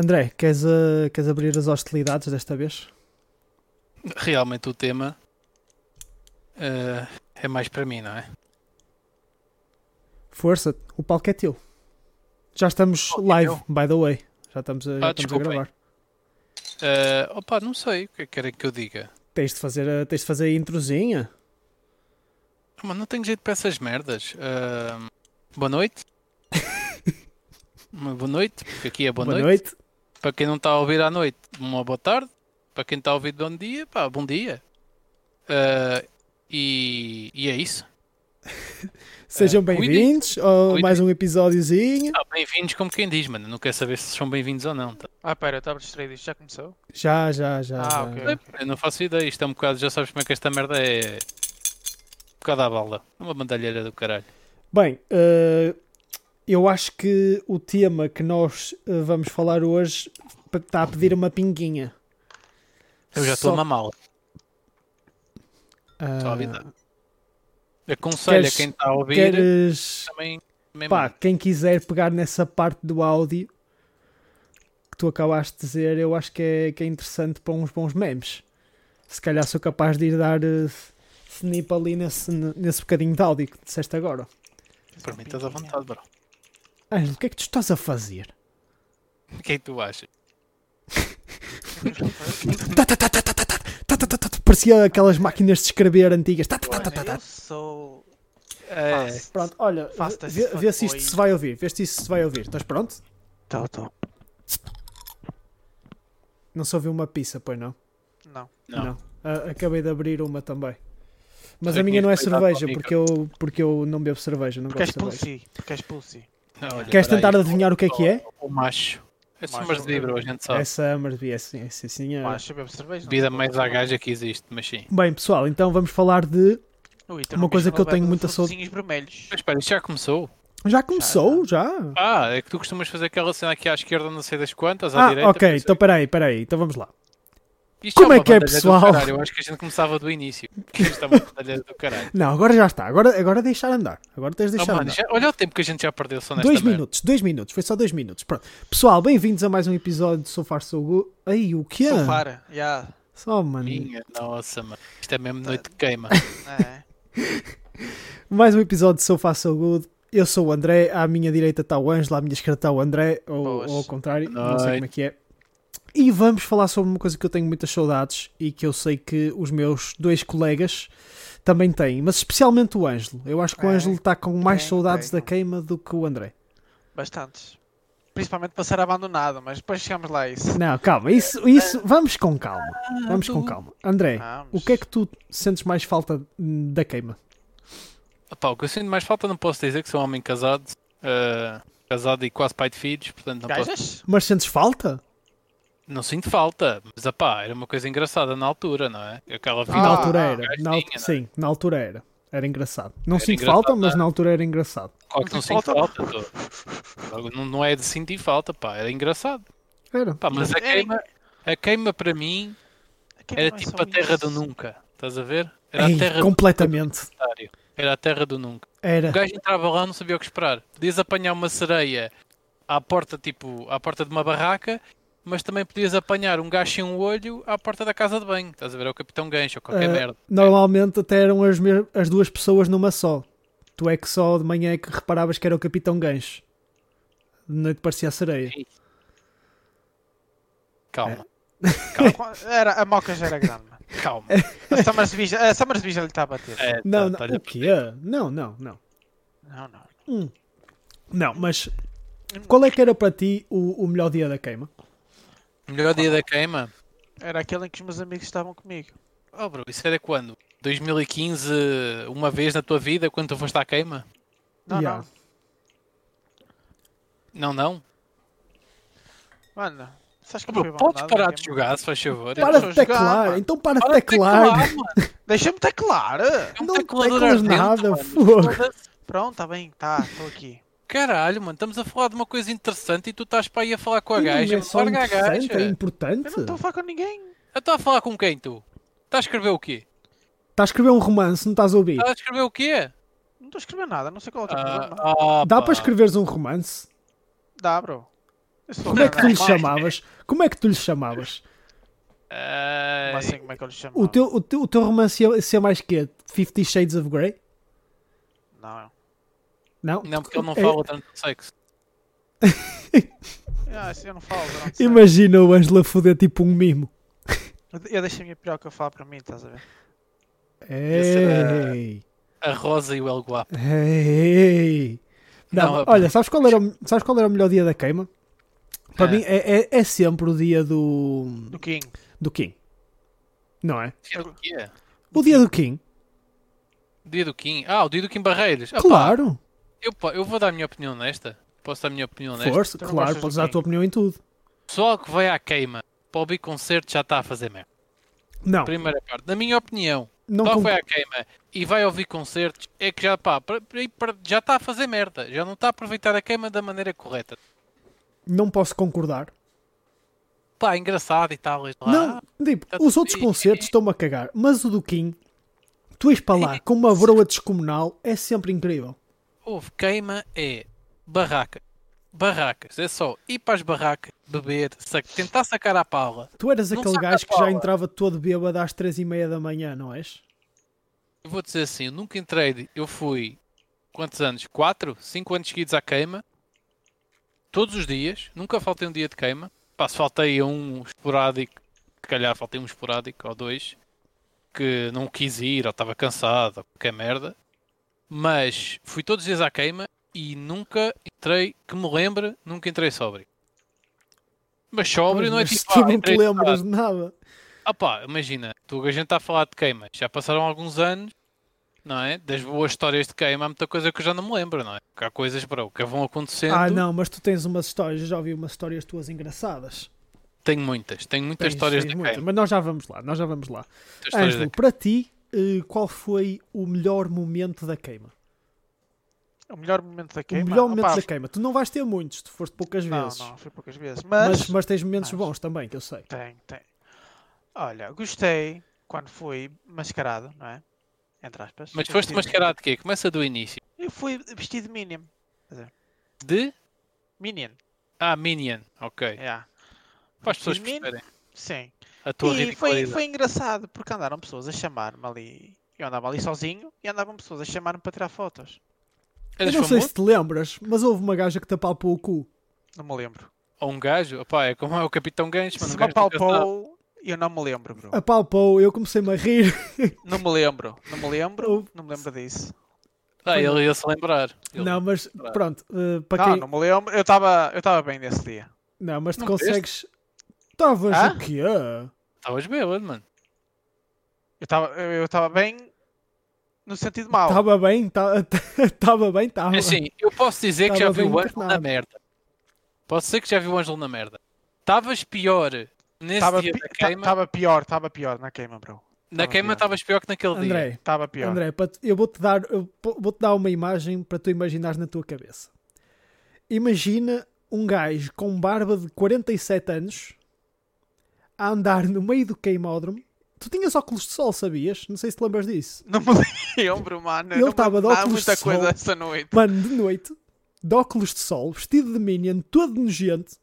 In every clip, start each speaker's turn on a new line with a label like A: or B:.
A: André, queres, uh, queres abrir as hostilidades desta vez?
B: Realmente o tema uh, é mais para mim, não é?
A: Força, o palco é teu. Já estamos
B: Oh,
A: live,
B: eu?
A: by the way. Já estamos a, já
B: Ah,
A: estamos a gravar.
B: Uh, opa, não sei o que é que querem que eu diga.
A: Tens de fazer a, tens de fazer a introzinha.
B: Mas não tenho jeito para essas merdas. Uh, boa noite. Boa noite, porque aqui é boa, noite. Para quem não está a ouvir à noite, uma boa tarde. Para quem está a ouvir bom dia, pá, bom dia. Uh, e, e é isso.
A: Sejam
B: Eh,
A: bem-vindos a mais um episódiozinho.
B: Ah, bem-vindos como quem diz, mano. Não quero saber se são bem-vindos ou não. Tá?
C: Ah, pera, eu estava distraído. Isto já começou?
A: Já, já, já.
C: Ah,
A: já.
C: ok.
B: Eu não faço ideia. Isto é um bocado, já sabes como é que esta merda é. Um bocado à bala. Uma bandalheira do caralho.
A: Bem, eh, eu acho que o tema que nós eh, vamos falar hoje está a pedir uma pinguinha.
B: Eu já estou
A: Só-
B: a mamá-la.
A: Ah,
B: Só a avisar. Aconselho
A: Queres-
B: a quem está a ouvir
A: queres,
B: também. também
A: pá, quem quiser pegar nessa parte do áudio que tu acabaste de dizer, eu acho que é, que é interessante para uns bons memes. Se calhar sou capaz de ir dar uh, snip ali nesse, nesse bocadinho de áudio que disseste agora.
B: Para mim estás à vontade, bro.
A: Ângelo, o que é que tu estás a fazer?
B: o que é que tu achas?
A: Parecia aquelas máquinas de escrever antigas.
C: Eu sou.
A: Pronto, olha, vê, se isto se vai ouvir. Vê se isto se vai ouvir. Estás pronto?
C: Estou, estou.
A: Não se ouviu uma pizza, pois não?
C: Não.
B: Não.
A: acabei de abrir uma também. Mas a minha não é cerveja, porque eu, porque eu não bebo cerveja. Não
C: porque
A: gosto
C: és. Porque és.
B: Olha,
A: Queres tentar adivinhar o que é que é?
B: O macho. É
C: Macho.
B: Summers de Ibro, a gente sabe.
A: É Summersby, é sim, é sim, senhora.
C: Mas eu bebo cerveja.
B: Vida mais à gaja que existe, mas sim.
A: Bem, pessoal, então vamos falar de.
C: Ui,
A: Uma coisa que eu tenho
C: bebe
A: muita
C: de
A: saudade-
C: vermelhos.
B: Mas espera, isto já começou?
A: Já começou? Já?
B: Ah, é que tu costumas fazer aquela cena aqui à esquerda, não sei das quantas, à
A: Ah,
B: direita.
A: ok,
B: sei.
A: então peraí, peraí, então vamos lá.
B: Isto
A: como é
B: uma
A: que é, pessoal?
B: Eu acho que a gente começava do início. Que Isto é uma bandalheira do caralho.
A: Não, agora já está, agora, agora deixar andar. Agora tens de
B: Oh,
A: deixar
B: mano,
A: andar.
B: já- olha o tempo que a gente já perdeu só nesta
A: Dois
B: merda.
A: minutos, dois minutos, foi só dois minutos. Pronto. Pessoal, bem-vindos a mais um episódio de So Far So Good. Aí, o que é?
C: Sofara. Já.
A: Só, mano.
B: Minha nossa, mano. Isto é mesmo noite de queima.
C: É.
A: Mais um episódio de So Far So Good. Eu sou o André, à minha direita está o Ângelo, à minha esquerda está o André, ou, ou ao contrário, não sei como é que é. E vamos falar sobre uma coisa que eu tenho muitas saudades e que eu sei que os meus dois colegas também têm, mas especialmente o Ângelo. Eu acho que o Ângelo está com mais
C: tem,
A: saudades
C: tem.
A: da queima do que o André.
C: Bastantes. Principalmente para ser abandonado, mas depois chegamos lá a isso.
A: Não, calma, isso, isso vamos com calma. Vamos com calma. André,
C: Vamos.
A: o que é que tu sentes mais falta da queima?
B: Opá, o que eu sinto mais falta, não posso dizer que sou um homem casado. ah, casado e quase pai de filhos, portanto não posso.
C: Gajas?
A: Mas sentes falta?
B: Não sinto falta, mas opá, era uma coisa engraçada na altura, não é? Aquela vida.
A: na
C: Ah,
A: altura
C: ah,
A: era. Na al-
B: tinha, é?
A: Sim, na altura era. Era engraçado. Não
B: Era
A: sinto
B: engraçado,
A: falta, mas
B: não é?
A: na altura era engraçado.
B: Claro que não
C: Não
B: sinto
C: falta.
B: falta. tô. Não, não é de sentir falta, pá, era engraçado.
A: Era.
B: Pá, mas a queima, a queima para mim
C: Aqui
B: era
C: é
B: tipo a terra do
C: isso.
B: nunca. Estás a ver? Era
A: Ei,
B: a terra
A: completamente.
B: do nunca. Era a terra do nunca. O
A: Era.
B: gajo entrava lá, não sabia o que esperar. Podias apanhar uma sereia à porta, tipo, à porta de uma barraca, mas também podias apanhar um gajo sem um olho à porta da casa de banho. Estás a ver? É o Capitão Gancho ou qualquer
A: Ah,
B: merda.
A: Normalmente até eram as, as duas pessoas numa só. Tu é que só de manhã é que reparavas que era o Capitão Gancho. De noite parecia a sereia.
B: Calma,
C: Era, a moca já era grande. mano.
B: calma.
C: A Summersby já, a lhe está a bater.
B: É,
A: Não,
B: tá-
A: não.
B: tá-
A: O quê? Não, não, não.
C: Não, não.
A: Hum. Não, mas qual é que era para ti o, o melhor dia da queima?
B: Melhor dia da queima?
C: Era aquele em que os meus amigos estavam comigo.
B: Oh, bro, isso era quando? 2015, uma vez na tua vida, quando tu foste à queima?
C: Não,
A: Yeah.
B: Não, não.
C: não. Mano, sabes que
B: Oh, bro, podes
C: abandonado
B: parar de jogar, se faz favor.
C: Para-
A: Para de
C: jogar,
A: teclar,
C: mano.
A: então para de
B: Para de
A: teclar.
B: mano.
C: Deixa-me teclar!
B: É
A: Não
B: teclador
A: teclas nada.
B: Foda-se.
C: Pronto, está bem, tá, estou aqui.
B: Caralho, mano, estamos a falar de uma coisa interessante e tu estás para aí a falar com a gaja.
A: é só
B: Larga a
A: interessante, é
B: gaja.
A: importante.
C: Eu não estou a falar com ninguém.
B: Eu estou a falar com quem tu? Estás a escrever o quê?
A: Está a escrever um romance, não estás a ouvir?
B: Estás a escrever o quê?
C: Não estou a escrever nada, não sei qual é o teu
B: Ah,
C: problema.
B: ah,
A: Dá para escreveres um romance?
C: Dá, bro.
A: Como é que tu lhe chamavas? Como é que tu lhe chamavas?
B: Ai,
C: Como assim, como é que eu lhe chamo?
A: O teu, o teu, o teu romance ia ser mais que Fifty Shades of Grey?
C: Não.
A: Não?
B: Não, porque ele não
A: É-
B: fala tanto de sexo.
C: Ah, isso eu não falo. sei.
A: Imagina o Ângelo a foder tipo um mimo.
C: Eu, deixo a minha piroca falar para mim, estás a ver?
A: Ei,
B: A Rosa e o El Guapo.
A: ei. Não,
B: Não,
A: olha, sabes qual, era, o- sabes qual era o melhor dia da queima? Para
B: É.
A: mim é, é, é sempre o dia do,
C: Do King.
A: do King. Não é?
B: Dia do quê?
A: O dia do King.
B: Dia do Kim. Ah, o dia do Kim Barreiros.
A: Claro.
B: Eu, eu vou dar a minha opinião nesta. Posso dar a minha opinião nesta?
A: Força,
C: Tu não
A: claro, podes dar a tua opinião em tudo.
B: Pessoal que vai à queima para ouvir concerto já está a fazer merda.
A: Não,
B: Primeira parte. Na minha opinião,
A: não
B: só vai à queima e vai ouvir concertos é que já, pá, já está a fazer merda. Já não está a aproveitar a queima da maneira correta.
A: não posso concordar.
B: Pá, engraçado e tal. e lá.
A: Não, tipo,
B: tá
A: os outros concertos estão-me a cagar, mas o do King, tu és para lá com uma broa descomunal, é sempre incrível.
B: Houve queima é barraca. Barracas. É só ir para as barracas, beber, sa- tentar sacar a pala.
A: Tu eras
B: Não
A: aquele gajo que já entrava todo bêbado às três e meia da manhã, não és?
B: Eu vou dizer assim, eu nunca entrei, eu fui, quantos anos? Quatro? Cinco anos seguidos à queima. Todos os dias, nunca faltei um dia de queima. Pá, se faltei um esporádico, se calhar faltei um esporádico ou dois, que não quis ir, ou estava cansado, ou qualquer merda. Mas fui todos os dias à queima e nunca entrei, que me lembre, nunca entrei sóbrio. Mas sóbrio não é tipo,
A: tu
B: ah,
A: não te lembras de nada.
B: ah pá, imagina, tu, a gente está a falar de queimas, já passaram alguns anos, não é? Das boas histórias de queima, há muita coisa que eu já não me lembro, não é? Porque há coisas, bro, que vão acontecendo.
A: Ah, não, mas tu tens umas histórias, eu já ouvi umas histórias tuas engraçadas.
B: Tenho muitas, tenho muitas
A: Tens-
B: histórias
A: tens
B: de queima.
A: Mas nós já vamos lá, nós já vamos lá. Ângelo, para ti, qual foi o melhor momento da queima?
C: O melhor momento da queima.
A: O melhor momento
C: Opa,
A: da queima. Tu não vais ter muitos, tu foste poucas
C: Não,
A: vezes.
C: não, foi poucas vezes. Mas,
A: Mas, mas tens momentos
C: mas-
A: bons também, que eu sei.
C: Tem, tem. Olha, gostei quando fui mascarado, não é? Entre aspas.
B: Mas foste mascarado de quê? Começa do início.
C: Eu fui vestido de Minion.
B: De?
C: Minion,
B: Ah, Minion. Ok.
C: yeah.
B: Para as pessoas
C: Minion,
B: perceberem
C: Sim.
B: A tua
C: E foi, foi engraçado porque andaram pessoas a chamar-me ali. Eu andava ali sozinho e andavam pessoas a chamar-me para tirar fotos.
A: Eu não sei
B: famoso?
A: se te lembras, mas houve uma gaja que te apalpou o cu.
C: Não me lembro.
B: Ou um gajo? Opá, é como é o Capitão Gancho.
C: Se
B: um
C: me apalpou, eu não me lembro, bro.
A: Apalpou, eu comecei-me a rir.
C: Não me lembro. Não me lembro. Não me lembro disso.
B: Ah, ele ia se lembrar. Ele-
A: Não, mas pronto, eh, para
C: Não,
A: quem.
C: não me lembro. Eu estava eu estava bem nesse dia.
A: Não, mas tu
B: Não
A: consegues. Estavas
C: Hã?
A: o quê?
B: Estavas bêbado, mano.
C: Eu estava eu estava bem no sentido mau.
A: Estava bem, estava bem, estava.
B: É Assim, eu posso dizer que já
A: Tava
B: vi o Ângelo na merda. Posso dizer que já vi o Ângelo na merda. Estavas pior nesse
C: Estava
B: dia
C: pi-
B: da queima.
C: estava pior, estava pior na queima, bro.
B: na
C: tava
B: queima
C: pior.
B: estavas pior que naquele dia.
A: André,
C: Estava pior.
A: André, eu vou-te dar, eu po- vou-te dar uma imagem para tu imaginares na tua cabeça. Imagina um gajo com barba de 47 anos a andar no meio do queimódromo. Tu tinhas óculos de sol, sabias? Não sei se te lembras disso.
C: Não me lembro, mano.
A: Ele estava de óculos
C: muita
A: de
C: coisa
A: sol.
C: essa noite.
A: Mano, de noite, de óculos de sol, vestido de Minion, todo nojento,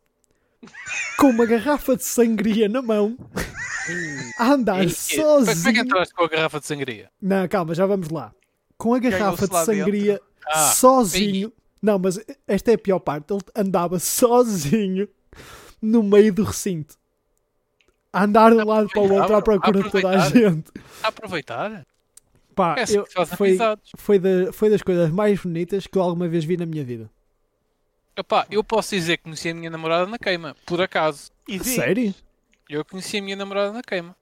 A: com uma garrafa de sangria na mão, a andar
B: E- e- Como é que
A: sozinho.
B: entraste com a garrafa de sangria?
A: Não, calma, já vamos lá. Com a garrafa de sangria
B: Ah,
A: sozinho. Não, mas esta é a pior parte. Ele andava sozinho no meio do recinto. A andar de um lado para o outro à procura de toda a gente.
B: A aproveitar?
A: Pá,
B: É
A: eu- foi, foi, da- foi das coisas mais bonitas que eu alguma vez vi na minha vida.
B: Epá, eu posso dizer que conheci a minha namorada na queima. Por acaso.
C: E
A: Sério?
B: Eu conheci a minha namorada na queima.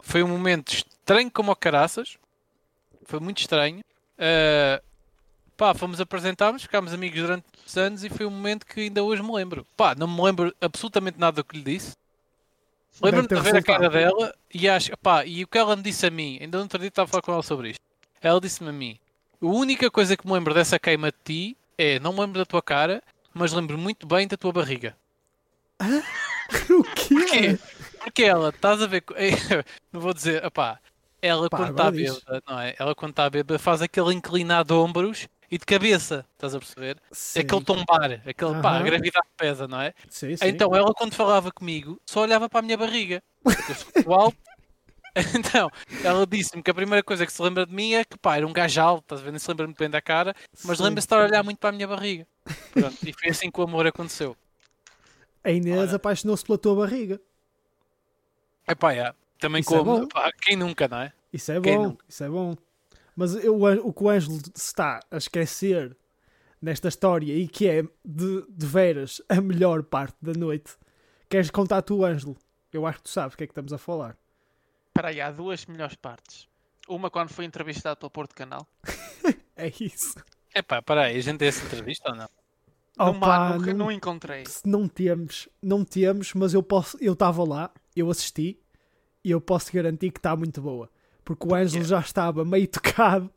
B: Foi um momento estranho como o caraças. Foi muito estranho. Ah, pá, fomos apresentarmos, ficámos amigos durante muitos anos e foi um momento que ainda hoje me lembro. Pá, não me lembro absolutamente nada do que lhe disse. Lembro-me de ver a cara dela e acho, pá, e o que ela me disse a mim, ainda no outro dia estava a falar com ela sobre isto. Ela disse-me a mim: a única coisa que me lembro dessa queima de ti é, não me lembro da tua cara, mas lembro muito bem da tua barriga.
A: o quê?
B: Porquê? Porque ela, estás a ver. Não vou dizer, opá, ela
A: Pá,
B: quando está bêbada, não é? Ela quando está bêbada faz aquele inclinado de ombros e de cabeça, estás a perceber?
A: Sim.
B: Aquele tombar, aquele pá, a
A: Aham.
B: gravidade pesa, não é?
A: Sim, sim.
B: Então ela quando falava comigo só olhava para a minha barriga. Eu sou alto. Então, ela disse-me que a primeira coisa que se lembra de mim é que pá, era um gajo alto, estás a ver? Nem se lembra muito bem da cara, mas lembra-se de estar a olhar muito para a minha barriga. Pronto, e foi assim que o amor aconteceu.
A: A Inês
B: Ora.
A: apaixonou-se pela tua barriga.
B: Epá, é, também
A: Isso é
B: como,
A: bom.
B: pá, quem nunca, não é?
A: Isso é
B: Quem
A: bom,
B: nunca?
A: isso é bom. Mas eu, o que o Ângelo está a esquecer nesta história e que é de, de veras a melhor parte da noite, queres contar tu, Ângelo? Eu acho que tu sabes o que é que estamos a falar.
C: Espera aí, há duas melhores partes. Uma quando foi entrevistado pelo Porto Canal.
A: É isso.
B: Epá, peraí, a gente tem essa entrevista ou não?
C: Não,
A: Opa,
C: má, nunca,
A: não-
C: não encontrei.
A: Não temos, não temos, mas eu posso, eu estava lá, eu assisti e eu posso garantir que está muito boa. Porque o Ângelo já estava meio tocado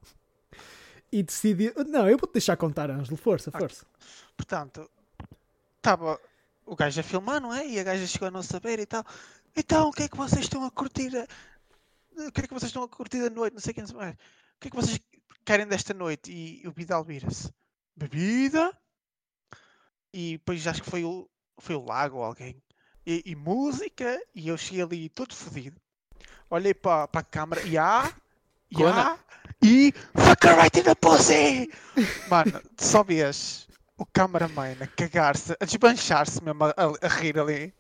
A: e decidiu. Não, eu vou-te deixar contar, Ângelo. Força, força.
C: Portanto, estava o gajo a filmar, não é? E a gaja chegou a não saber e tal. Então, o que é que vocês estão a curtir? O que é que vocês estão a curtir da noite? Não sei o que, não sei mais. O que é que vocês querem desta noite? E o Bidal vira-se. Bebida? E depois acho que foi o, foi o Lago ou alguém. E, e música? E eu cheguei ali todo fodido. Olhei para a câmara e há... E
B: Cona.
C: há... E... Fuck her right in the pussy! Mano, só vês o cameraman a cagar-se, a desbanchar-se mesmo, a, a- a rir ali.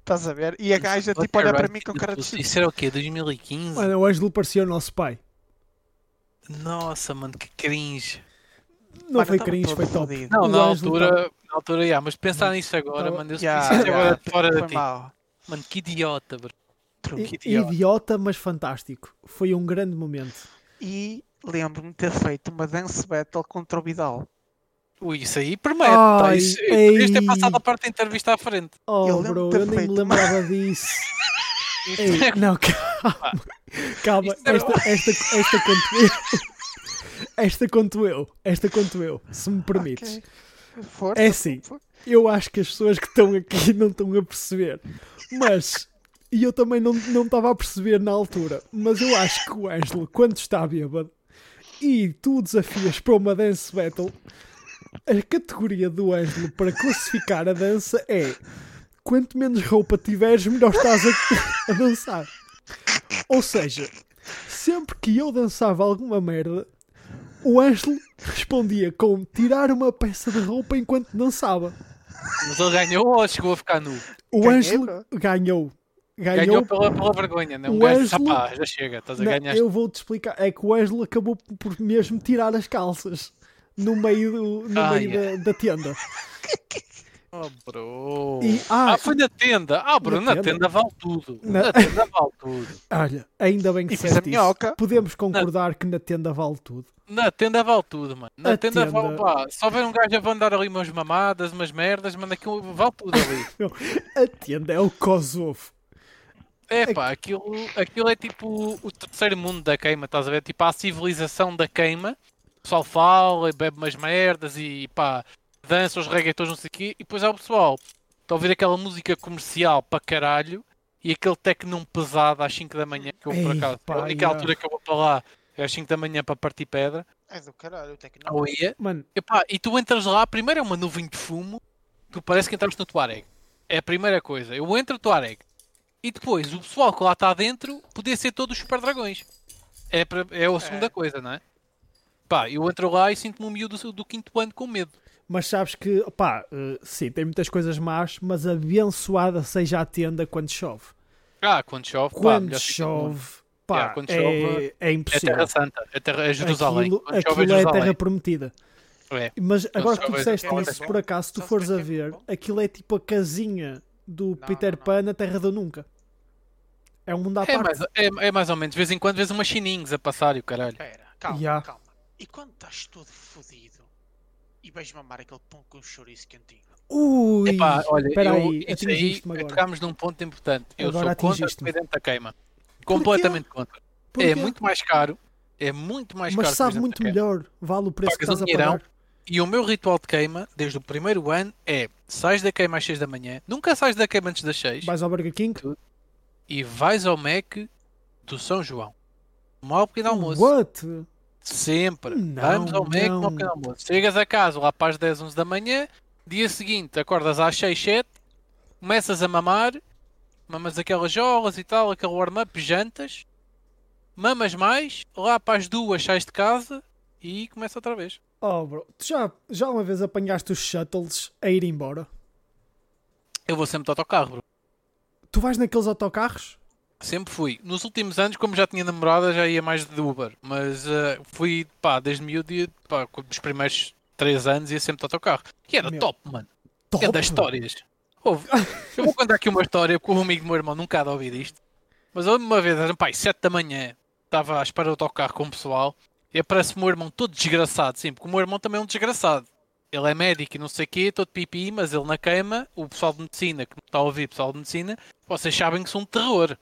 C: Estás a ver? E a gaja tipo olha para mim com cara de
B: Isso
C: chifre.
B: isso era o quê? 2015?
A: Mano, o Ângelo parecia o nosso pai.
B: Nossa, mano, que cringe.
A: Não
C: Mano,
A: foi cringe,
C: todo
A: foi top.
C: fodido.
B: Não,
A: O
B: na altura, na altura, yeah, mas pensar nisso agora, mano, eu
C: Ya,
B: yeah,
C: ya,
B: agora fora
C: foi
B: de ti.
C: mal.
B: Mano, que idiota, bro.
A: I-
B: idiota.
A: idiota, mas fantástico. Foi um grande momento.
C: E lembro-me de ter feito uma dance battle contra o Vidal.
B: Ui, isso aí promete.
A: Ai,
B: Isso, podias ter passado a parte da entrevista à frente.
A: Oh,
C: Eu
A: bro, eu nem me
C: feito
A: lembrava disso.
B: Isso
A: Ei,
B: é-
A: não, calma. Calma,
B: é-
A: esta, esta, esta conto eu. Esta conto eu. Esta conto eu, se me permites.
C: Ok. Força.
A: É assim. Eu acho que as pessoas que estão aqui não estão a perceber. Mas. E eu também não não estava a perceber na altura. Mas eu acho que o Ângelo, quando está bêbado e tu o desafias para uma dance battle, a categoria do Ângelo para classificar a dança é quanto menos roupa tiveres, melhor estás a, a dançar. Ou seja, sempre que eu dançava alguma merda, o Ângelo respondia com tirar uma peça de roupa enquanto dançava.
B: Mas ele ganhou ou chegou a ficar nu?
A: O Ângelo ganhou.
B: Ganhou,
A: Ganhou.
B: pela, pela vergonha, né? Um
A: O
B: gajo
A: Ângelo-
B: de rapaz, já chega, estás a
A: Não,
B: ganhar.
A: eu vou-te explicar. É que o Ângelo acabou por mesmo tirar as calças no meio, do- no
B: Ah,
A: meio
B: yeah.
A: da, da tenda.
B: Oh, bro.
A: E, ah,
B: Ah, foi na tenda. Ah, bro,
A: Na
B: na,
A: tenda?
B: tenda. vale tudo.
A: Na-
B: Na, tenda vale tudo.
A: olha, ainda bem que
C: E
A: disseste isso. Podemos concordar que na tenda vale tudo.
B: Na tenda vale tudo, mano. Na
A: A
B: tenda,
A: tenda-
B: vale. Pá, se houver um gajo a mandar ali umas mamadas, umas merdas, mano, aquilo vale tudo ali.
A: A tenda é o Kosovo.
B: É pá, aquilo, aquilo é tipo o terceiro mundo da queima, estás a ver? Tipo a civilização da queima. O pessoal fala e bebe umas merdas e pá, dança os reggaetons, não sei o quê. E depois há o pessoal está a ouvir aquela música comercial para caralho e aquele tecno pesado às 5 da manhã, que eu por
A: Ei,
B: acaso,
A: pá,
B: a única
A: yeah.
B: altura que eu vou para lá é às 5 da manhã para partir pedra.
C: É do caralho, o técnico.
B: Ou ia.
A: Mano,
B: Epá, e tu entras lá, primeiro é uma nuvem de fumo, tu parece que entraste no Tuareg. É a primeira coisa. Eu entro no Tuareg. E depois, o pessoal que lá está dentro podia ser todos os super dragões. É, pra- é a segunda
C: É.
B: coisa, não é? Pá, eu entro lá e sinto-me um miúdo do, do quinto ano com medo.
A: mas sabes que, pá, eh, sim, tem muitas coisas más, mas abençoada seja a tenda quando chove.
B: Ah, quando chove, pá,
A: Quando
B: mundo.
A: chove, pá,
B: Yeah, quando
A: é,
B: chove,
A: é
B: É
A: impossível.
B: Terra Santa, é, terra, é Jerusalém.
A: Aquilo,
B: é
A: aquilo é
B: Jerusalém.
A: terra prometida.
B: É.
A: Mas agora que tu
B: é
A: disseste
B: terra
A: isso,
C: prometida.
A: por acaso, se tu fores a
C: é é
A: ver, aquilo é tipo a casinha do
C: Não,
A: Peter
C: não, não.
A: Pan na Terra do Nunca. É um mundo à
B: É,
A: parte.
B: mais, é, é mais ou menos, de vez em quando vês umas chininhos a passar e o caralho.
C: Espera, calma,
A: Ya.
C: calma. E quando estás todo fodido e vais mamar aquele pão com chouriço quentinho?
A: Ui,
B: Epá, olha,
A: espera
B: eu,
A: aí,
B: isso aí
A: atingiste-me agora.
B: tocámos num ponto importante. Eu
A: Agora
B: sou contra o dentro da queima. Completamente contra.
A: Porquê?
B: É muito mais caro. É muito mais
A: Mas
B: caro.
A: sabe
B: comer
A: muito melhor. Vale o preço que
B: Pagas um
A: estás a
B: dinheirão.
A: pagar.
B: E o meu ritual de queima, desde o primeiro ano, é sais da queima às 6 da manhã, nunca sais da queima antes das 6
A: Vais ao Burger King?
B: e vais ao Mac do São João. O pequeno almoço.
A: What?
B: Sempre.
A: Não,
B: Vamos ao Mac ao pequeno almoço. Chegas a casa lá para as 10, 11 da manhã, dia seguinte acordas às 6, 7, começas a mamar, mamas aquelas jolas e tal, aquele warm-up, jantas, mamas mais, lá para as 2 sais de casa e começa outra vez.
A: Oh, bro, tu já, já uma vez apanhaste os shuttles a ir embora?
B: Eu vou sempre de autocarro, bro.
A: Tu vais naqueles autocarros?
B: Sempre fui. Nos últimos anos, como já tinha namorada, já ia mais de Uber. Mas eh, fui, pá, desde miúdo, pá, os primeiros 3 anos ia sempre de autocarro. E era
A: Meu.
B: top, mano.
A: Top.
B: É das histórias. Ouve, eu vou contar aqui uma história porque o amigo do meu irmão nunca há de ouvir isto. Mas uma vez, pai, 7 da manhã, estava à espera do autocarro com o pessoal e aparece o meu irmão todo desgraçado, sim, porque o meu irmão também é um desgraçado. Ele é médico e não sei o quê, todo pipi, mas ele na queima, o pessoal de medicina, que não está a ouvir, pessoal de medicina, vocês sabem que são um terror.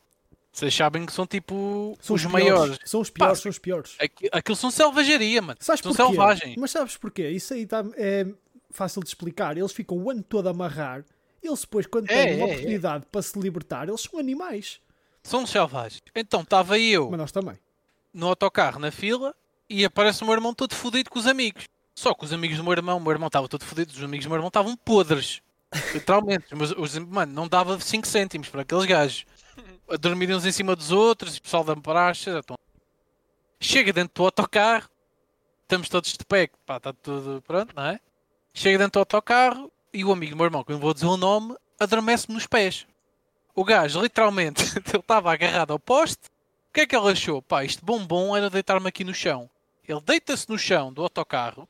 B: Vocês sabem que são tipo
A: São
B: os
A: piores.
B: maiores.
A: São os piores,
B: Pá,
A: são os piores.
B: Aqui- Aquilo são selvageria, mano.
A: Sabes
B: são
A: porquê?
B: selvagens.
A: Mas sabes porquê? Isso aí tá, é fácil de explicar. Eles ficam o ano todo a amarrar. Eles depois, quando
B: É,
A: têm uma
B: é, é.
A: oportunidade para se libertar, eles são animais.
B: São selvagens. Então estava eu
A: Mas nós também.
B: no autocarro na fila e aparece o meu irmão todo fodido com os amigos. Só que os amigos do meu irmão, o meu irmão estava todo fodido, os amigos do meu irmão estavam podres. Literalmente. Mas, os, mano, não dava 5 cêntimos para aqueles gajos. A dormirem uns em cima dos outros, o pessoal da praxe. Então... Chega dentro do autocarro, estamos todos de pé, pá, está tudo pronto, não é? Chega dentro do autocarro e o amigo do meu irmão, que eu não vou dizer o nome, adormece-me nos pés. O gajo, literalmente, ele estava agarrado ao poste. O que é que ele achou? Pá, isto bombom era deitar-me aqui no chão. Ele deita-se no chão do autocarro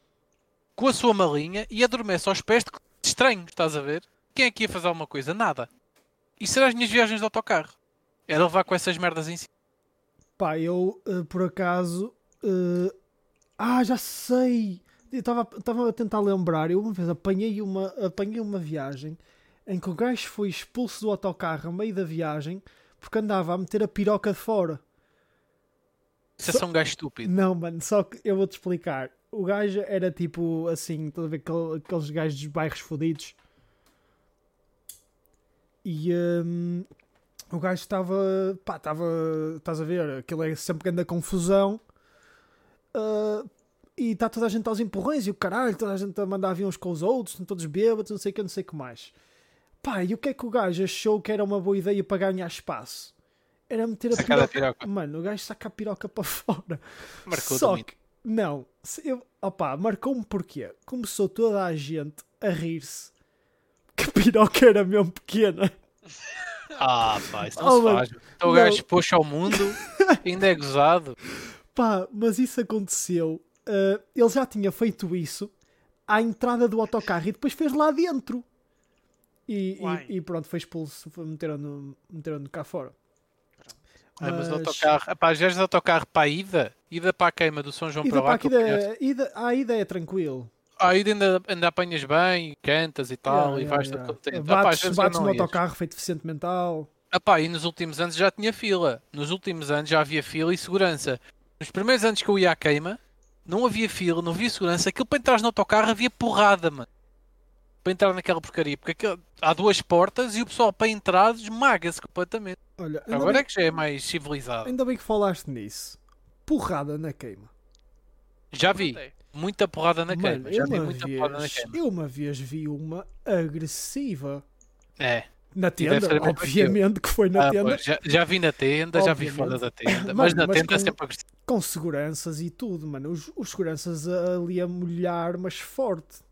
B: com a sua malinha e adormece aos pés de estranho, estás a ver? Quem é que ia fazer alguma coisa? Nada. Isso eram as minhas viagens de autocarro. Era levar com essas merdas em cima.
A: Pá, eu eh, por acaso. eh, ah, já sei! Eu estava a tentar lembrar. Eu uma vez apanhei uma, apanhei uma viagem em que o gajo foi expulso do autocarro a meio da viagem porque andava a meter a piroca de fora.
B: Isso é
A: Só-
B: só um gajo estúpido.
A: Não, mano, só que eu vou-te explicar. O gajo era tipo assim, estás a ver aquele- aqueles gajos dos bairros fodidos. E hum, o gajo estava, pá, estava, estás a ver, aquilo é sempre grande confusão. Ah, e está toda a gente aos empurrões e o caralho, toda a gente a mandar vir uns com os outros, estão todos bêbados, não sei o que, não sei o que mais. Pá, e o que é que o gajo achou que era uma boa ideia para ganhar espaço? Era meter a
B: Sacar a
A: piroca.
B: piroca.
A: Mano, o gajo saca a piroca para fora.
B: Marcou
A: Só que, não, se eu, opá, marcou-me porquê? Começou toda a gente a rir-se que a piroca era mesmo pequena.
B: Ah, pá, isso não
A: Oh,
B: se
A: mano,
B: faz. Então o gajo pôs ao mundo, ainda é gozado.
A: Pá, mas isso aconteceu. ah, ele já tinha feito isso à entrada do autocarro e depois fez lá dentro. E, e, e pronto, foi expulso. Meteram-no meteram cá fora.
B: Ah, mas
A: Mas-
B: autocarro, ah, pá, as viagens de autocarro para a ida, ida para a queima do São João
A: Ida
B: para
A: para
B: lá, eu conheço.
A: da, ida, à ida é tranquilo.
B: Ah, ida ainda, ainda apanhas bem, cantas e tal,
A: Yeah,
B: e
A: yeah,
B: vais
A: yeah.
B: Ah, às
A: Bates,
B: eu
A: bates no autocarro feito deficiente mental.
B: Ah pá, e nos últimos anos já tinha fila. Nos últimos anos já havia fila e segurança. Nos primeiros anos que eu ia à queima, não havia fila, não havia segurança. Aquilo para entrar no autocarro havia porrada, mano. Para entrar naquela porcaria. Porque aquilo- há duas portas e o pessoal para entrar esmaga-se completamente.
A: Olha,
B: Agora
A: bem,
B: é que já é mais civilizado.
A: ainda bem que falaste nisso. Porrada na queima.
B: Já vi. Muita porrada na queima.
A: Mano,
B: Já
A: eu
B: vi
A: uma,
B: muita porrada na
A: vez,
B: queima.
A: eu uma vez vi uma agressiva.
B: É.
A: Na tenda, obviamente que foi na
B: Ah,
A: tenda,
B: pois, já, já vi na tenda, já vi
A: Obviamente.
B: fora da tenda.
A: Mano,
B: mas na
A: mas
B: tenda é
A: com-
B: sempre agressivo.
A: com seguranças e tudo, mano. Os, os seguranças ali a molhar, mas forte.